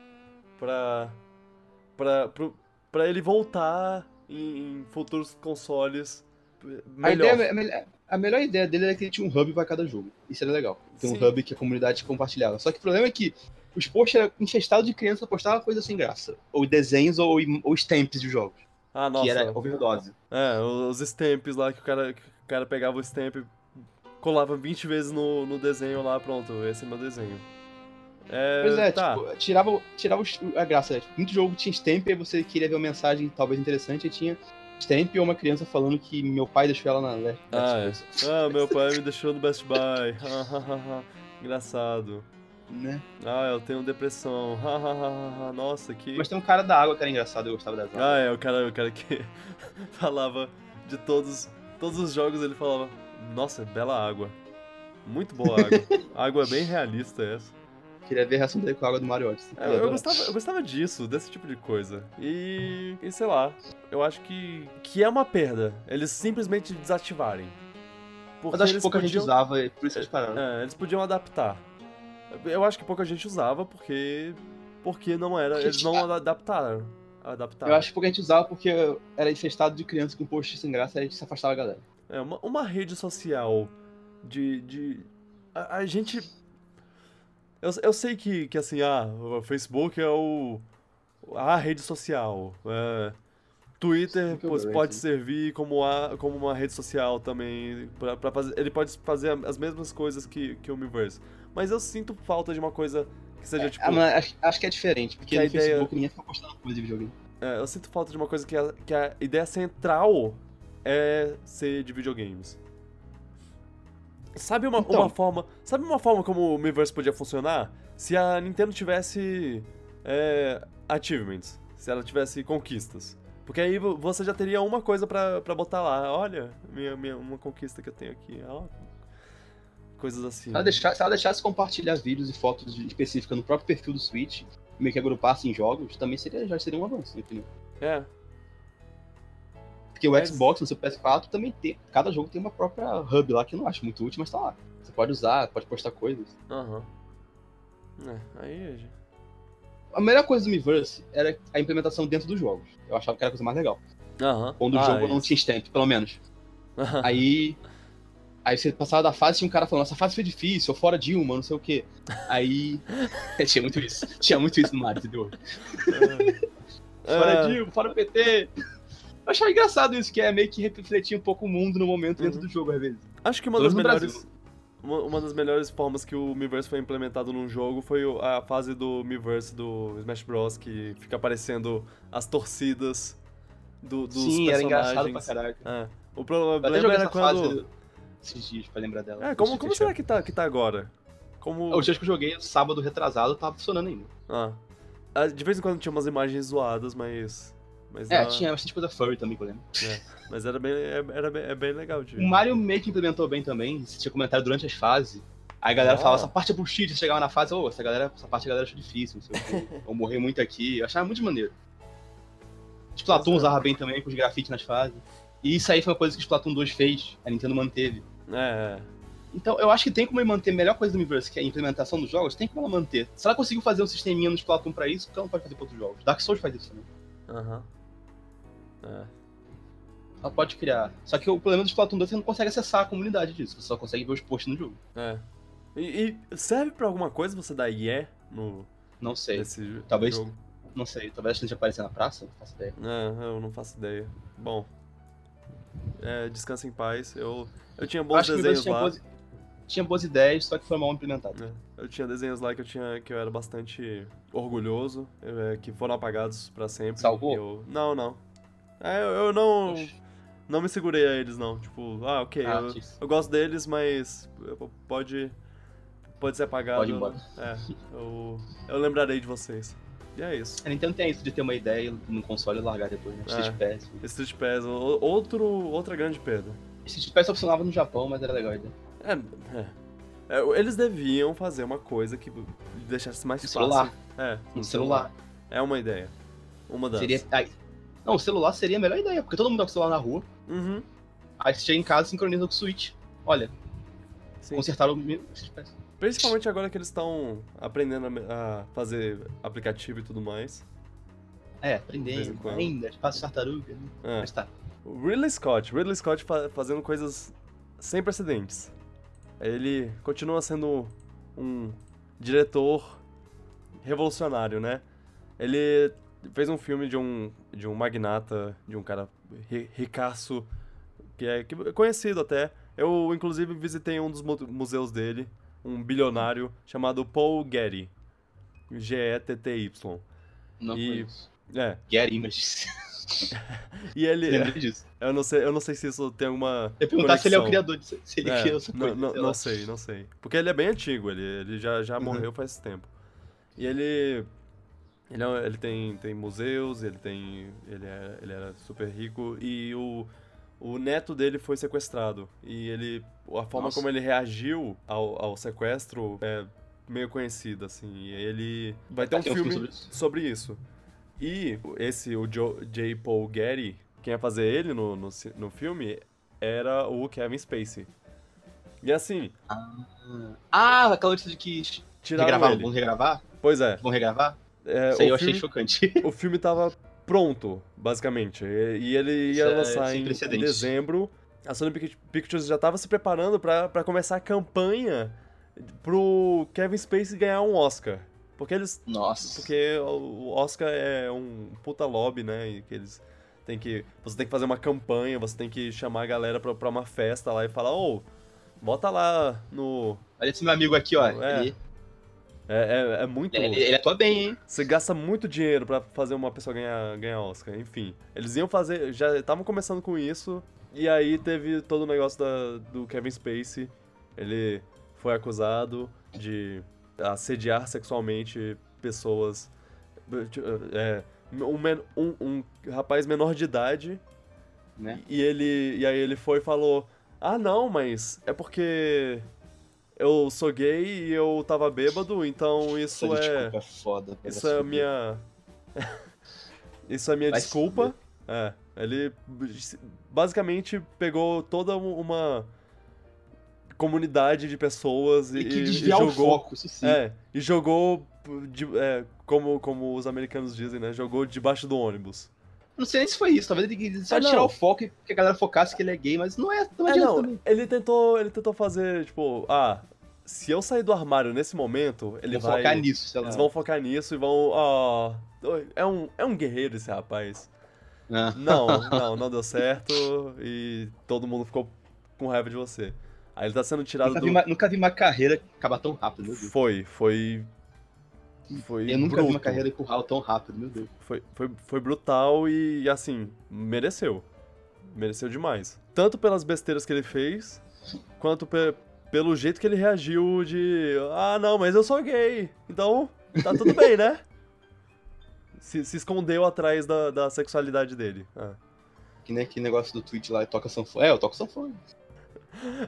S1: pra. pra. pro- pra ele voltar em, em futuros consoles
S2: A,
S1: melhor.
S2: ideia, a, melhor, a melhor ideia dele era que ele tinha um hub pra cada jogo. Isso era legal. Tem um hub que a comunidade compartilhava. Só que o problema é que os posts eram infestados de criança postava coisa sem graça. Ou desenhos ou, ou stamps de jogos.
S1: Ah, nossa.
S2: que era overdose.
S1: É, os stamps lá que o cara, que o cara pegava o stamp, colava 20 vezes no, no desenho lá, pronto, esse é meu desenho. É,
S2: Pois é,
S1: tá.
S2: tipo, tirava, tirava a graça. né? Muito jogo tinha stamp, aí você queria ver uma mensagem talvez interessante, aí tinha stamp ou uma criança falando que meu pai deixou ela na Last
S1: Ah, é. Ah, meu pai me deixou no Best Buy. [LAUGHS] Engraçado.
S2: Né?
S1: Ah, eu tenho depressão. Nossa, que.
S2: Mas tem um cara da água que era engraçado, eu gostava das águas.
S1: Ah, é, o cara, o cara que [LAUGHS] falava de todos, todos os jogos, ele falava, nossa, bela água. Muito boa água. [LAUGHS] água bem realista essa.
S2: Queria ver a reação dele com a água do Mario Odyssey.
S1: É, eu, gostava, eu gostava disso, desse tipo de coisa. E, e sei lá, eu acho que, que é uma perda eles simplesmente desativarem. Porque
S2: Mas acho que pouca gente
S1: podiam-
S2: usava, e por isso eles pararam.
S1: É, eles podiam adaptar. Eu acho que pouca gente usava porque porque não era, eles não adaptaram. Adaptaram.
S2: Eu acho que pouca gente usava porque era infestado de criança com post sem graça e a gente se afastava a galera.
S1: É, uma, uma rede social de. de a, a gente. Eu, eu sei que, que assim, ah, o Facebook é o. a rede social. é, Twitter
S2: é overrated.
S1: pode servir como, a, como uma rede social também. Pra, pra fazer, ele pode fazer as mesmas coisas que, que o Miiverse. Mas eu sinto falta de uma coisa que seja tipo.
S2: Ah, mas acho, acho que é diferente, porque no
S1: ideia-
S2: Facebook ninguém fica postando coisa de videogame.
S1: É, eu sinto falta de uma coisa que a, que a ideia central é ser de videogames. Sabe uma,
S2: Então.
S1: uma forma. Sabe uma forma como o Miiverse podia funcionar? Se a Nintendo tivesse é, achievements, se ela tivesse conquistas. Porque aí vo- você já teria uma coisa pra, pra botar lá. Olha, minha, minha, uma conquista que eu tenho aqui. ó. Coisas assim.
S2: Se ela, deixar, se ela deixasse compartilhar vídeos e fotos específicas no próprio perfil do Switch, meio que agrupasse em jogos, também seria, já seria um avanço, opinião.
S1: É,
S2: Porque o Xbox no seu PS4 também tem. Cada jogo tem uma própria hub lá que eu não acho muito útil, mas tá lá. Você pode usar, pode postar coisas.
S1: aham. É, aí.
S2: A melhor coisa do Miiverse era a implementação dentro dos jogos. Eu achava que era a coisa mais legal.
S1: Aham.
S2: Quando o
S1: Ah,
S2: jogo não
S1: isso.
S2: tinha stamp, pelo menos. [LAUGHS] Aí. Aí você passava da fase e tinha um cara falando, essa fase foi difícil, ou fora Dilma, não sei o quê. Aí. [LAUGHS] tinha muito isso. Tinha muito isso no Mario, entendeu? [LAUGHS] Fora
S1: É.
S2: Dilma, fora PT. Eu achava engraçado isso, que é meio que refletir um pouco o mundo no momento dentro
S1: Uhum.
S2: do jogo, às vezes.
S1: Acho que uma das melhores. Uma, uma das melhores formas que o Miiverse foi implementado num jogo foi a fase do Miiverse do Smash Bros. que fica aparecendo as torcidas do, dos
S2: Sim, era engraçado pra
S1: personagens.
S2: caraca.
S1: É. O problema era quando.
S2: fase esses dias pra lembrar dela.
S1: É, como, como será que tá, que tá agora? Como.
S2: Os dias que eu joguei, sábado retrasado, tava funcionando ainda.
S1: Ah. Ah, De vez em quando tinha umas imagens zoadas, mas. Mas,
S2: É, tinha bastante coisa furry também, que eu lembro.
S1: mas era bem, é- era bem, é bem legal de
S2: O Mario meio que implementou bem também, se tinha comentário durante as fases. Aí a galera
S1: Ah.
S2: falava, essa parte é bullshit, você chegava na fase, ô, essa, galera, essa parte a galera achou difícil, não sei o quê. [LAUGHS] Eu morri muito aqui, eu achava muito maneiro. Splatoon
S1: Pois é.
S2: usava bem também, com os grafites nas fases. E isso aí foi uma coisa que o Splatoon 2 fez, a Nintendo manteve.
S1: É, é.
S2: Então, eu acho que tem como manter a melhor coisa do Miiverse, que é a implementação dos jogos, tem como ela manter. Se ela conseguiu fazer um sisteminha no Splatoon pra isso, por que ela não pode fazer pra outros jogos? Dark Souls faz isso também.
S1: Aham. É.
S2: Ela pode criar. Só que o problema do Splatoon 2 é que você não consegue acessar a comunidade disso, você só consegue ver os posts no jogo.
S1: É. E, e serve pra alguma coisa você dar IE no,
S2: Não sei. Talvez-
S1: jogo?
S2: Não sei, talvez a gente aparecer na praça, não faço ideia.
S1: É, eu não faço ideia. Bom. É, descansa em paz. Eu, eu tinha bons
S2: acho
S1: desenhos
S2: tinha
S1: lá.
S2: boas, tinha boas ideias, só que foi mal implementado.
S1: É, Eu tinha desenhos lá que eu tinha que eu era bastante orgulhoso, é, que foram apagados pra sempre.
S2: Salvou?
S1: Eu- Não, não. É, eu, eu não
S2: Poxa.
S1: não me segurei a eles não, tipo, ah, OK,
S2: Ah,
S1: eu, eu gosto deles, mas pode pode ser apagado.
S2: Pode ir embora.
S1: É, eu eu lembrarei de vocês. E é isso.
S2: A Nintendo tem isso de ter uma ideia no console e largar depois, né? Street
S1: É.
S2: Pass.
S1: Street Pass, outro outra grande perda.
S2: Street Pass só funcionava no Japão, mas era legal a ideia.
S1: É, é. É, eles deviam fazer uma coisa que deixasse mais
S2: No
S1: fácil.
S2: celular.
S1: É,
S2: No celular.
S1: É uma ideia. Uma das.
S2: Seria. Não, o celular seria a melhor ideia, porque todo mundo tá com o celular na rua.
S1: Uhum.
S2: Aí você chega em casa e sincroniza com o Switch. Olha,
S1: Sim.
S2: consertaram o.
S1: Principalmente agora que eles estão aprendendo a fazer aplicativo e tudo mais.
S2: É, aprendendo. Ainda, espaço tartaruga. Né?
S1: É.
S2: Mas tá.
S1: Ridley Scott, Ridley Scott fa- fazendo coisas sem precedentes. Ele continua sendo um diretor revolucionário, né? Ele fez um filme de um, de um magnata, de um cara ri- ricaço, que é, que é conhecido até. Eu, inclusive, visitei um dos mu- museus dele, um bilionário chamado Paul Getty. G-E-T-T-Y.
S2: Não
S1: E-. É,
S2: Get Images. [LAUGHS]
S1: e ele...
S2: Lembrei disso.
S1: Eu não sei, eu não sei se isso tem alguma.
S2: Eu ia perguntar se ele é o
S1: conexão.
S2: criador disso. Se ele
S1: É,
S2: criou essa
S1: não,
S2: coisa.
S1: não,
S2: sei
S1: não sei, não sei. Porque ele é bem antigo, ele, ele já, já
S2: Uhum.
S1: morreu faz tempo. E ele. Ele, é ele tem, tem museus, ele tem. Ele, é, ele era super rico e o, o neto dele foi sequestrado. E ele. A forma
S2: Nossa.
S1: como ele reagiu ao, ao sequestro é meio conhecida, assim. E ele. Vai ter um filme
S2: sobre isso?
S1: sobre isso. E esse, o Joe, J. Paul Getty, quem ia fazer ele no, no, no filme era o Kevin Spacey. E assim,
S2: Ah, aquela notícia de que
S1: tiraram
S2: regravaram.
S1: ele.
S2: Vão regravar?
S1: Pois é,
S2: Vão regravar?
S1: É,
S2: Isso aí eu achei
S1: filme,
S2: chocante. [LAUGHS]
S1: o filme tava pronto, basicamente. E, e ele
S2: Isso
S1: ia
S2: é
S1: lançar
S2: sem
S1: em, dezembro. A Sony Pic- Pictures já tava se preparando pra, pra começar a campanha pro Kevin Spacey ganhar um Oscar. Porque eles
S2: Nossa.
S1: Porque o Oscar é um puta lobby, né? E que eles têm que. Você tem que fazer uma campanha, você tem que chamar a galera pra, pra uma festa lá e falar, ô, bota lá no.
S2: Olha esse meu amigo aqui, ó.
S1: É.
S2: Ele,
S1: É, é, é muito.
S2: ele, ele atua bem, hein?
S1: Você gasta muito dinheiro pra fazer uma pessoa ganhar, ganhar Oscar. Enfim, eles iam fazer. Já estavam começando com isso. E aí teve todo o negócio da, do Kevin Spacey. Ele foi acusado de assediar sexualmente pessoas. É, um, um- um rapaz menor de idade.
S2: Né?
S1: E ele. E aí ele foi e falou: Ah não, mas é porque eu sou gay e eu tava bêbado, então isso
S2: Essa
S1: é.
S2: é foda. pra [LAUGHS]
S1: Isso é minha. Isso é minha
S2: Vai
S1: desculpa. É. Ele basicamente pegou toda uma comunidade de pessoas e, e
S2: o
S1: jogou.
S2: foco, isso sim.
S1: É, e jogou. de- é, como, como os americanos dizem, né? Jogou debaixo do ônibus.
S2: Não sei nem se foi isso, talvez ele só
S1: não.
S2: tirar o foco e que a galera focasse que ele é gay, mas não é, não
S1: É, não,
S2: também.
S1: ele tentou, ele tentou fazer, tipo, ah, se eu sair do armário nesse momento, ele
S2: Vou
S1: vai.
S2: focar nisso, sei lá.
S1: Eles vão focar nisso e vão. ó, é, um, é um guerreiro esse rapaz.
S2: Ah.
S1: Não, [LAUGHS] não, não deu certo e todo mundo ficou com raiva de você. Aí ele tá sendo tirado
S2: Nunca,
S1: do.
S2: vi uma, nunca vi uma carreira acabar tão rápido, meu Deus.
S1: Foi, foi. Foi
S2: Eu nunca
S1: bruto.
S2: vi uma carreira empurrar tão rápido, meu Deus.
S1: Foi, foi, foi brutal e, assim, mereceu. Mereceu demais. Tanto pelas besteiras que ele fez, quanto pe- pelo jeito que ele reagiu de. Ah, não, mas eu sou gay. Então, tá tudo bem, né? [LAUGHS] Se, se escondeu atrás da, da sexualidade dele. Ah.
S2: Que nem aquele negócio do tweet lá, toca sanfona. É, eu toco sanfona. [LAUGHS]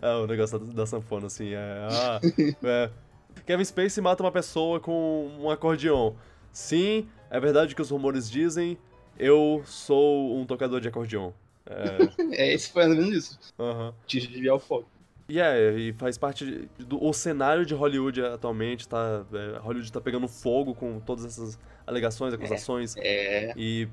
S1: É, o negócio da, da sanfona, assim, é. Ah, [LAUGHS] é. Kevin Spacey mata uma pessoa com um acordeon. Sim, é verdade que os rumores dizem. Eu sou um tocador de acordeon. É, [LAUGHS]
S2: É, esse foi mais ou menos isso. Tinha de desviar o foco.
S1: E é, e faz parte do o cenário de Hollywood atualmente, tá? é, Hollywood tá pegando fogo com todas essas alegações, acusações.
S2: É.
S1: E,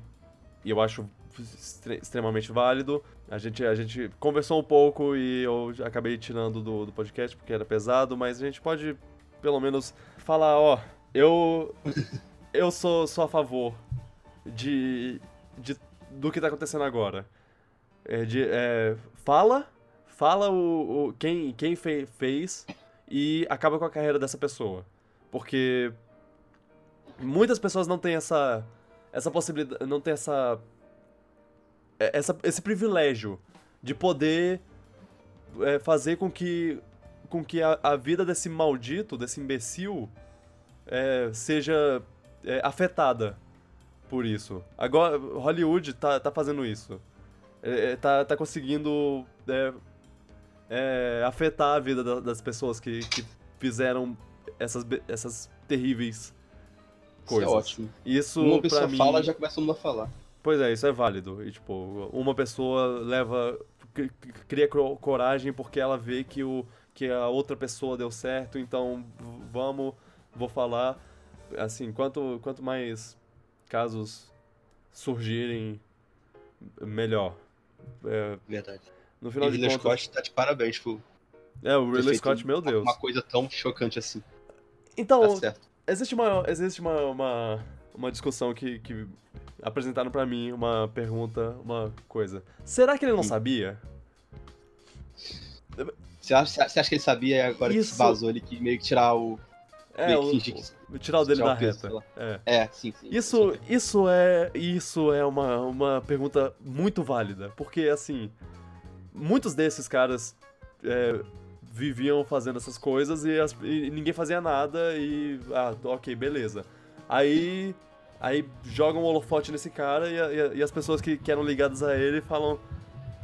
S1: e eu acho extre- extremamente válido. A gente, a gente conversou um pouco e eu acabei tirando do, do podcast porque era pesado, mas a gente pode pelo menos falar, ó, eu eu sou, sou a favor de, de do que tá acontecendo agora. É, de, é, fala, fala o, o quem, quem fe, fez e acaba com a carreira dessa pessoa. Porque muitas pessoas não têm essa essa possibilidade, não tem essa é, essa, esse privilégio de poder é, fazer com que com que a, a, vida desse maldito, desse imbecil, é, seja é, afetada por isso. Agora, Hollywood tá, tá fazendo isso. É, é tá, tá conseguindo afetar a vida das pessoas que, que fizeram essas, essas terríveis coisas.
S2: Isso é ótimo.
S1: Isso,
S2: Uma pessoa
S1: mim...
S2: fala, já começa a falar.
S1: Pois é, isso é válido. E, tipo, uma pessoa leva. cria coragem porque ela vê que, o, que a outra pessoa deu certo, então vamos, vou falar. Assim, quanto, quanto mais casos surgirem, melhor.
S2: É, Verdade.
S1: No final
S2: e
S1: de
S2: Ridley
S1: contas...
S2: Scott tá de parabéns, tipo.
S1: É, o Ridley Scott, meu Deus.
S2: Uma coisa tão chocante assim.
S1: Então,
S2: tá
S1: existe uma, existe uma, uma, uma discussão que, que apresentaram para mim uma pergunta, uma coisa. Será que ele não sabia?
S2: Você acha, você acha que ele sabia agora Isso... que se vazou ele que meio que tirar o.
S1: É, o, que... tirar o dele da reta.
S2: É. é, sim, sim.
S1: Isso, isso é, isso é uma, uma pergunta muito válida, porque assim, muitos desses caras é, viviam fazendo essas coisas e, as, e, ninguém fazia nada e ah, ok, beleza. Aí Aí jogam um holofote nesse cara e, e, e as pessoas que, que eram ligadas a ele falam: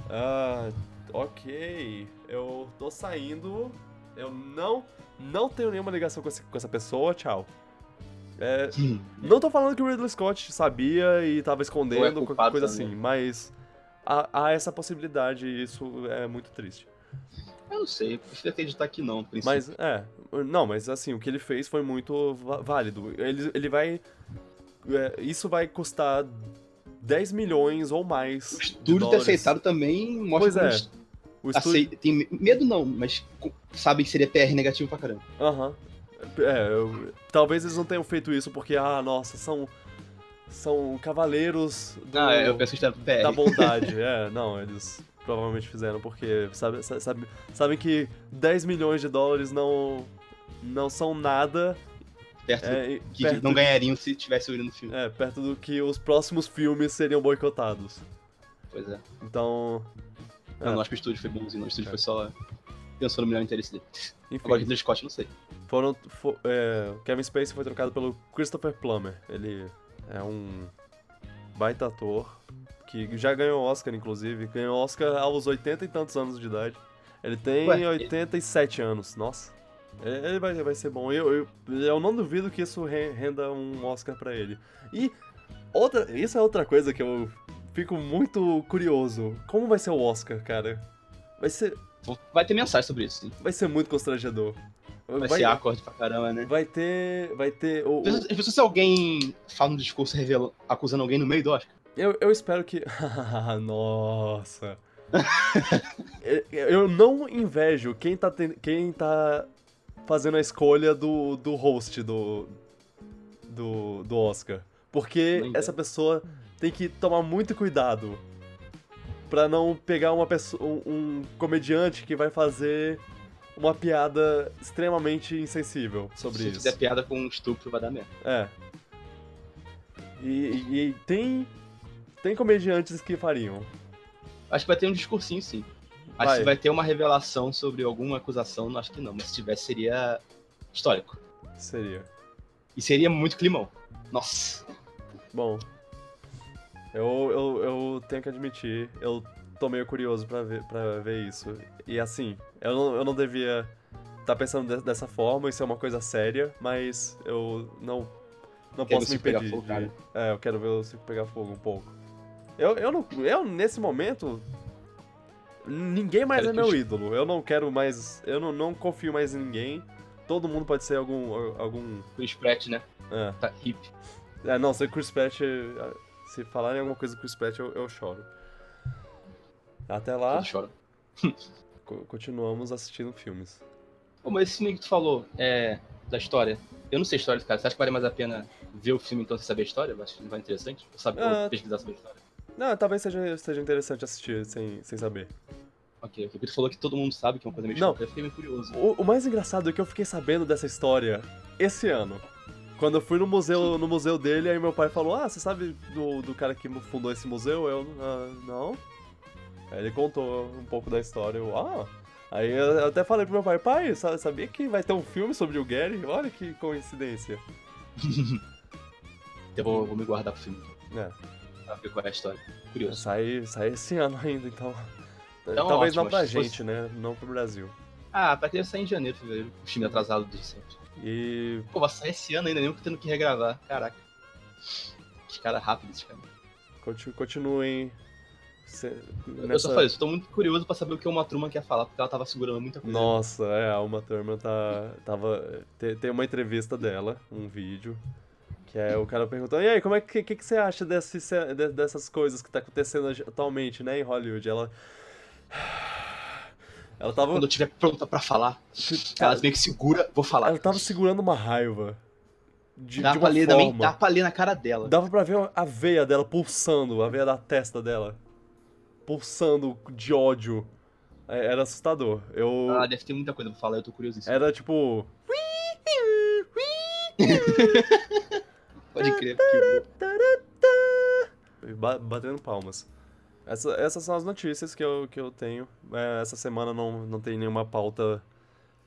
S1: Ah, ok, eu tô saindo, eu não, não tenho nenhuma ligação com, esse, com essa pessoa, tchau. É, não tô falando que o Ridley Scott sabia e tava escondendo, é qualquer coisa também. assim, mas há, há, essa possibilidade e isso é muito triste.
S2: Eu não sei, eu prefiro acreditar que não,
S1: Mas, é, não, mas assim, o que ele fez foi muito válido. Ele, ele vai é, isso vai custar 10 milhões ou mais. O
S2: estúdio ter aceitado também mostra
S1: pois é.
S2: O estúdio... Tem medo não, mas sabe que seria PR negativo pra caramba.
S1: Aham. Uhum. É, eu... talvez eles não tenham feito isso porque, ah, nossa, são. São cavaleiros
S2: do... Ah, é, eu penso que PR.
S1: da bondade. [LAUGHS] é, não, eles provavelmente fizeram porque sabe, sabe, sabem que 10 milhões de dólares não, não são nada
S2: Perto é, do que perto não ganhariam se tivesse olhando o filme.
S1: É, perto do que os próximos filmes seriam boicotados.
S2: Pois é.
S1: Então.
S2: Não, é. não acho que o estúdio foi bonzinho, não. O estúdio é. foi só pensando no melhor interesse dele. Enfim, Agora, Ridley Scott, não sei.
S1: Foram, for, é, Kevin Spacey foi trocado pelo Christopher Plummer. Ele é um baita ator que já ganhou Oscar, inclusive. Ganhou Oscar aos 80 e tantos anos de idade. Ele tem Ué, 87 ele... anos, nossa. É, ele vai, vai ser bom. Eu, eu, eu não duvido que isso renda um Oscar para ele. E outra, isso é outra coisa que eu fico muito curioso. Como vai ser o Oscar, cara? Vai ser.
S2: Vai ter mensagem sobre isso, sim.
S1: Vai ser muito constrangedor.
S2: Vai, vai ser acorde pra caramba, né?
S1: Vai ter. Vai ter. O,
S2: o... Se alguém fala um discurso revela, acusando alguém no meio do Oscar.
S1: Eu, eu espero que. [LAUGHS] Nossa. [LAUGHS] eu não invejo quem tá, ten... quem tá fazendo a escolha do, do host do, do, do Oscar. Porque essa pessoa tem que tomar muito cuidado para não pegar uma pessoa, um, um, comediante que vai fazer uma piada extremamente insensível sobre
S2: Se
S1: isso.
S2: Se fizer piada com um estupro, vai dar merda.
S1: É. E, e, tem, tem comediantes que fariam.
S2: Acho que vai ter um discursinho, sim. Acho vai. que vai ter uma revelação sobre alguma acusação, acho que não, mas se tivesse seria histórico.
S1: Seria.
S2: E seria muito climão. Nossa.
S1: Bom, eu, eu, eu tenho que admitir, eu tô meio curioso pra ver, pra ver isso. E assim, eu não, eu não devia estar tá pensando dessa forma, isso é uma coisa séria, mas eu não, não posso me impedir. Fogo, de, é, eu quero ver o circo pegar fogo um pouco. Eu, eu, não, eu, nesse momento, Ninguém mais quero é meu ídolo. Eu não quero mais. Eu não, não confio mais em ninguém. Todo mundo pode ser algum. algum...
S2: Chris Pratt, né?
S1: É.
S2: Tá hip.
S1: É, não, se Chris Pratt. Se falarem alguma coisa do Chris Pratt, eu, eu choro. Até lá.
S2: Choro.
S1: continuamos assistindo filmes.
S2: Ô, mas esse filme que tu falou é, da história. Eu não sei a história do cara. Você acha que vale mais a pena ver o filme então sem saber a história? Eu acho que não vai interessante. Ou, saber, ah, ou pesquisar sobre a história?
S1: Não, talvez seja, seja interessante assistir sem, sem saber.
S2: Ok, ok. Porque tu falou que todo mundo sabe que é uma coisa meio
S1: Não.
S2: Eu fiquei meio curioso.
S1: O, o mais engraçado é que eu fiquei sabendo dessa história esse ano. Quando eu fui no museu, no museu dele, aí meu pai falou: Ah, você sabe do, do cara que fundou esse museu? Eu, "Ah, não. Aí ele contou um pouco da história. Eu, ah. Aí eu até falei pro meu pai: Pai, sa- sabia que vai ter um filme sobre o Gary? Olha que coincidência. [LAUGHS]
S2: Eu vou, vou me guardar pro filme.
S1: É,
S2: Pra ver qual é a história. Curioso.
S1: sai, sai esse ano ainda, então.
S2: Então,
S1: Talvez
S2: ótimo,
S1: não pra
S2: que fosse-
S1: gente, né? Não pro Brasil.
S2: Ah, pra que sair em janeiro, fevereiro. O filme atrasado de sempre.
S1: E
S2: Pô, vai sair esse ano ainda, que tendo que regravar. Caraca. Os caras rápidos, cara.
S1: conti- continuem. se-
S2: Eu
S1: nessa-
S2: só falei, tô muito curioso pra saber o que uma turma quer falar, porque ela tava segurando muita coisa.
S1: Nossa, é, a Uma Thurman tá, tava. Tem, uma entrevista dela, um vídeo, que é o cara perguntando, e aí, como é que, que, que você acha desse, dessas coisas que tá acontecendo atualmente, né, em Hollywood? Ela. Ela tava.
S2: Quando eu tiver pronta pra falar, ela meio que segura, vou falar.
S1: Ela tava segurando uma raiva. De,
S2: dá
S1: de
S2: pra ler também,
S1: forma.
S2: dá pra ler na cara dela.
S1: Dava pra ver a veia dela pulsando, a veia da testa dela. Pulsando de ódio. É, Era assustador. Eu.
S2: Ela deve ter muita coisa pra falar, eu tô curiosíssimo.
S1: Era tipo. [LAUGHS]
S2: Pode crer, porque
S1: Ba- batendo palmas. Essa- essas são as notícias que eu, que eu tenho. É, essa semana não, não tem nenhuma pauta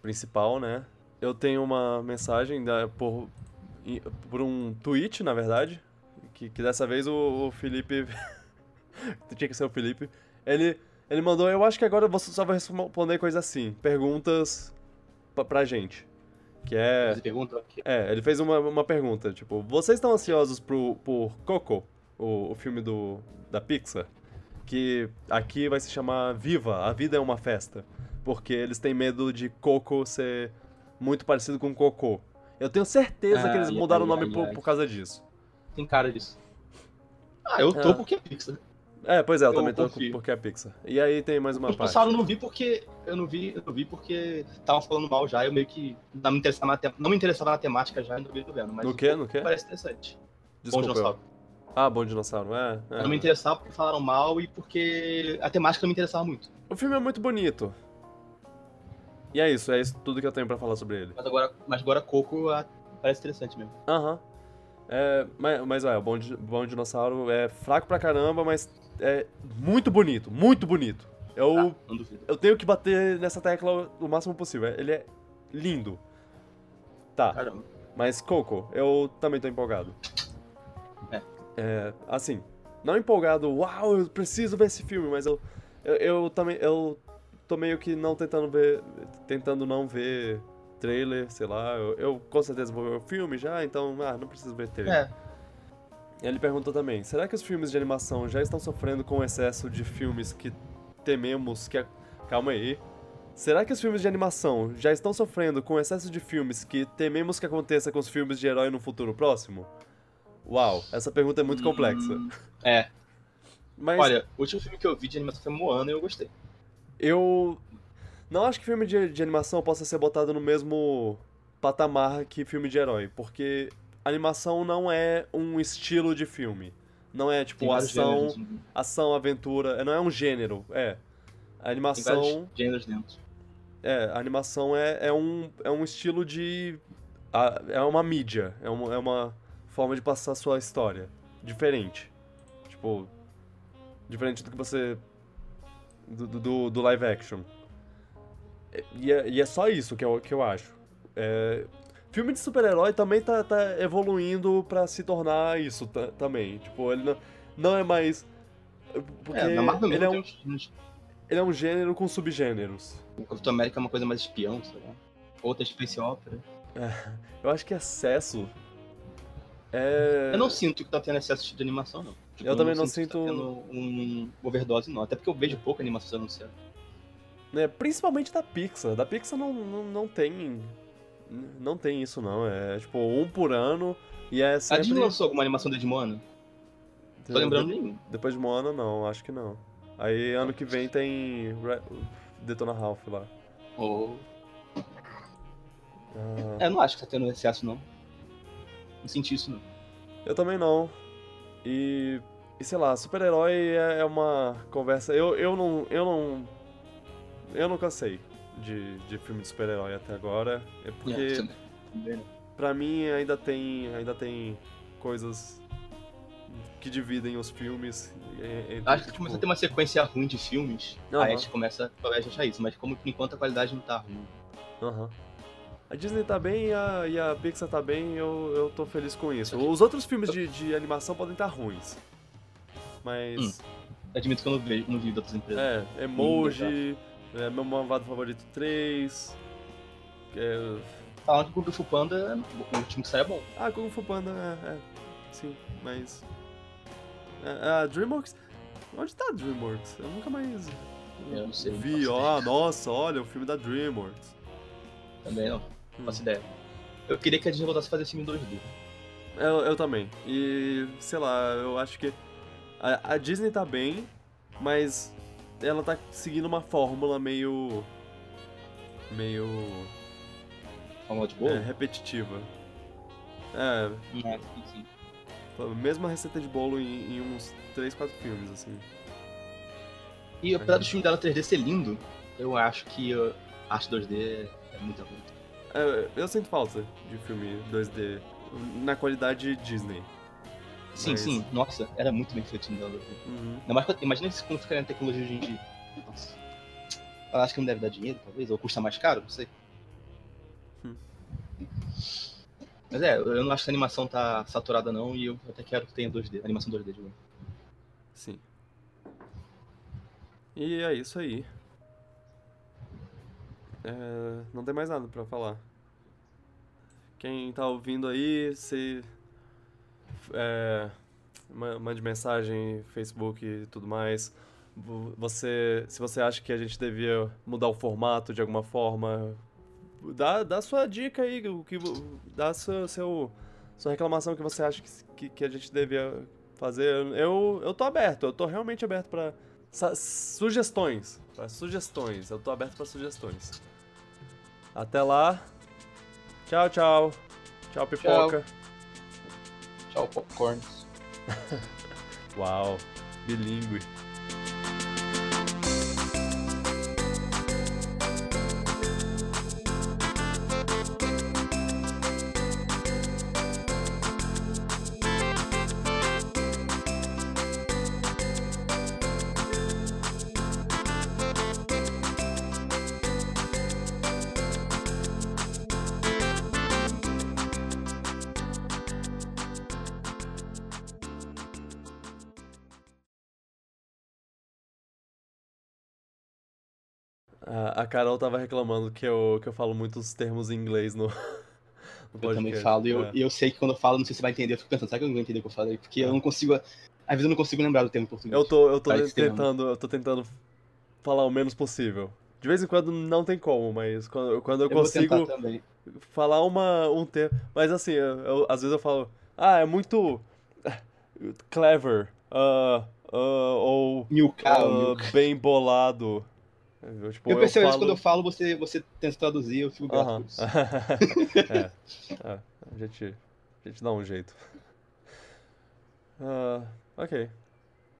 S1: principal, né? Eu tenho uma mensagem da, por, por um tweet, na verdade. Que, que dessa vez o, o Felipe. [LAUGHS] tinha que ser o Felipe. Ele, ele mandou. Eu acho que agora você só vai responder coisa assim. Perguntas pra, pra gente. Que é. É, ele fez uma, uma pergunta, tipo, vocês estão ansiosos pro, por Coco, o, o filme do, da Pixar? Que aqui vai se chamar Viva, a vida é uma festa. Porque eles têm medo de Coco ser muito parecido com Cocô. Eu tenho certeza que eles
S2: Ai,
S1: mudaram o
S2: ai,
S1: nome por, por causa disso.
S2: Tem cara disso. Ah, eu tô
S1: Ah.
S2: porque é Pixar.
S1: É, pois é, eu,
S2: Eu
S1: também tô
S2: confio.
S1: porque é Pixar. E aí tem mais uma
S2: O
S1: parte.
S2: Dinossauro eu não vi porque. Eu não vi, eu não vi porque estavam falando mal já, eu meio que não me interessava na, te- não me interessava na temática já, não vi tô vendo. Mas
S1: No quê? No quê?
S2: Parece interessante. Bom
S1: Desculpa. eu-
S2: dinossauro.
S1: Ah, Bom Dinossauro, é. é.
S2: Eu não me interessava porque falaram mal e porque a temática não me interessava muito.
S1: O filme é muito bonito. E é isso, é isso tudo que eu tenho pra falar sobre ele.
S2: Mas agora, mas agora Coco ah, parece interessante mesmo.
S1: Aham. É, mas, mas é, o Bom, Bom Dinossauro é fraco pra caramba, mas é muito bonito, muito bonito. Eu,
S2: Ah,
S1: eu tenho que bater nessa tecla o máximo possível. Ele é lindo. Tá,
S2: Caramba.
S1: mas Coco, eu também tô empolgado.
S2: É.
S1: Assim, não empolgado, uau, eu preciso ver esse filme, mas eu, eu, eu também, eu tô meio que não tentando ver, tentando não ver trailer, sei lá, eu, eu com certeza vou ver o filme já, então, ah, não preciso ver trailer.
S2: É,
S1: Ele perguntou também: será que os filmes de animação já estão sofrendo com o excesso de filmes que tememos que. a- Calma aí. Será que os filmes de animação já estão sofrendo com o excesso de filmes que tememos que aconteça com os filmes de herói no futuro próximo? Uau, essa pergunta é muito complexa.
S2: é.
S1: Mas
S2: Olha, o último filme que eu vi de animação foi Moana e eu gostei.
S1: eu não acho que filme de, de animação possa ser botado no mesmo patamar que filme de herói, porque animação não é um estilo de filme. Não é tipo
S2: Tem
S1: ação.
S2: gêneros,
S1: ação, aventura, é, não é um gênero, é. A
S2: tem
S1: animação,
S2: vários gêneros dentro.
S1: é, a animação é, é, um, é um estilo de... é uma mídia, é uma, é uma forma de passar sua história. Diferente. Tipo, diferente do que você... do, do, do live action. É, E é, e é só isso que eu, que eu acho. É, filme de super-herói também tá, tá evoluindo pra se tornar isso ta- também. Tipo, ele não, não é mais... Porque
S2: é, na Marvel
S1: ele é um
S2: uns,
S1: ele é um gênero com subgêneros.
S2: O Capitão América é uma coisa mais espião, sei lá. Outra Space Opera.
S1: Eu acho que excesso é.
S2: Eu não sinto que tá tendo excesso de animação, não. Tipo,
S1: Eu também não
S2: que
S1: sinto-
S2: Tá tendo um overdose, não. Até porque eu vejo pouca animação anunciada.
S1: né, principalmente da Pixar. Da Pixar não, não, não tem. Não tem isso, não. É tipo um por ano e é
S2: A
S1: sempre.
S2: Disney lançou alguma animação de Moana? Tô lembrando nenhum.
S1: Depois de Moana, não, acho que não. Aí ano que vem tem. Detona Ralph lá.
S2: Ou...
S1: Ah,
S2: É, não acho que tá tendo excesso, não. Não senti isso, não.
S1: Eu também não. E. E sei lá, super-herói é, é uma conversa. Eu, eu não. Eu não eu não cansei de, de filme de super-herói até agora. É porque,
S2: É. Também não.
S1: pra mim, ainda tem, ainda tem coisas que dividem os filmes. e- entre,
S2: Acho que
S1: tipo,
S2: começa a ter uma sequência ruim de filmes,
S1: Aham.
S2: aí a gente começa a achar isso, mas como por enquanto a qualidade não tá ruim.
S1: Aham. A Disney tá bem e a, e a Pixar tá bem, eu, eu tô feliz com isso. Os outros filmes de, de animação podem estar ruins. Mas.
S2: Admito que eu não vi, não vi outras empresas.
S1: É, Emoji, é, Meu Malvado Favorito 3. É,
S2: que o Kung Fu Panda, o último que sai é bom.
S1: ah, Kung Fu Panda, é, é, sim, mas. É, a Dreamworks. Onde tá a Dreamworks? Eu nunca mais.
S2: Eu não sei,
S1: Vi, ó, nossa, olha, o filme da Dreamworks.
S2: Também não,
S1: Hum.
S2: Não faço ideia. Eu queria que a Disney voltasse a fazer filme em 2D.
S1: Eu, eu também. E, sei lá, eu acho que a, a Disney tá bem, mas ela tá seguindo uma fórmula meio. meio.
S2: Fórmula de boa?
S1: é, repetitiva. É,
S2: É, sim, sim.
S1: a mesma receita de bolo em, em uns 3, 4 filmes, assim.
S2: E apesar do filme dela 3D ser lindo, eu acho que a arte 2D é muito ruim.
S1: É, eu sinto falta de filme 2D na qualidade Disney.
S2: Sim,
S1: Mas-
S2: sim, nossa, era muito bem feito o filme dela.
S1: Uhum.
S2: Quando- imagina se quando ficar na tecnologia hoje em dia. Nossa. Ela acha que não deve dar dinheiro, talvez, ou custa mais caro, não sei.
S1: Hum.
S2: Mas é, eu não acho que a animação tá saturada não, e eu até quero que tenha 2D, animação 2D de novo.
S1: Sim. E é isso aí. É, não tem mais nada pra falar. Quem tá ouvindo aí, se. É, ma- mande mensagem, Facebook e tudo mais. Vo- Você, se você acha que a gente devia mudar o formato de alguma forma, dá, dá sua dica aí, o que, dá seu, seu, sua reclamação que você acha que, que, que a gente devia fazer. Eu, eu tô aberto, eu tô realmente aberto pra sa- sugestões. Pra sugestões, eu tô aberto pra sugestões. Até lá. Tchau, tchau. Tchau, pipoca.
S2: Tchau, popcorns. [LAUGHS]
S1: Uau, bilíngue. A, Carol tava reclamando que eu, que eu falo muitos termos em inglês no, [LAUGHS] no
S2: Eu
S1: podcast.
S2: também falo, e eu,
S1: É.
S2: eu sei que quando eu falo, não sei se você vai entender, eu fico pensando, será que eu não vou entender o que eu falei? Porque eu não consigo, às vezes eu não consigo lembrar do termo em português.
S1: Eu tô, eu tô tentando, eu tô tentando falar o menos possível. De vez em quando não tem como, mas quando, quando eu,
S2: Eu
S1: consigo falar uma, um termo. Mas assim, eu, eu- às vezes eu falo, ah, é muito [LAUGHS] clever, ah, ah, ou
S2: Milcar,
S1: ah,
S2: milcar.
S1: bem bolado. Eu, tipo,
S2: Eu percebo isso
S1: falo-
S2: quando eu falo, você, você tenta traduzir, eu fico grato por isso. [LAUGHS]
S1: é, [LAUGHS] é, a gente, a gente dá um jeito. Ah, ok.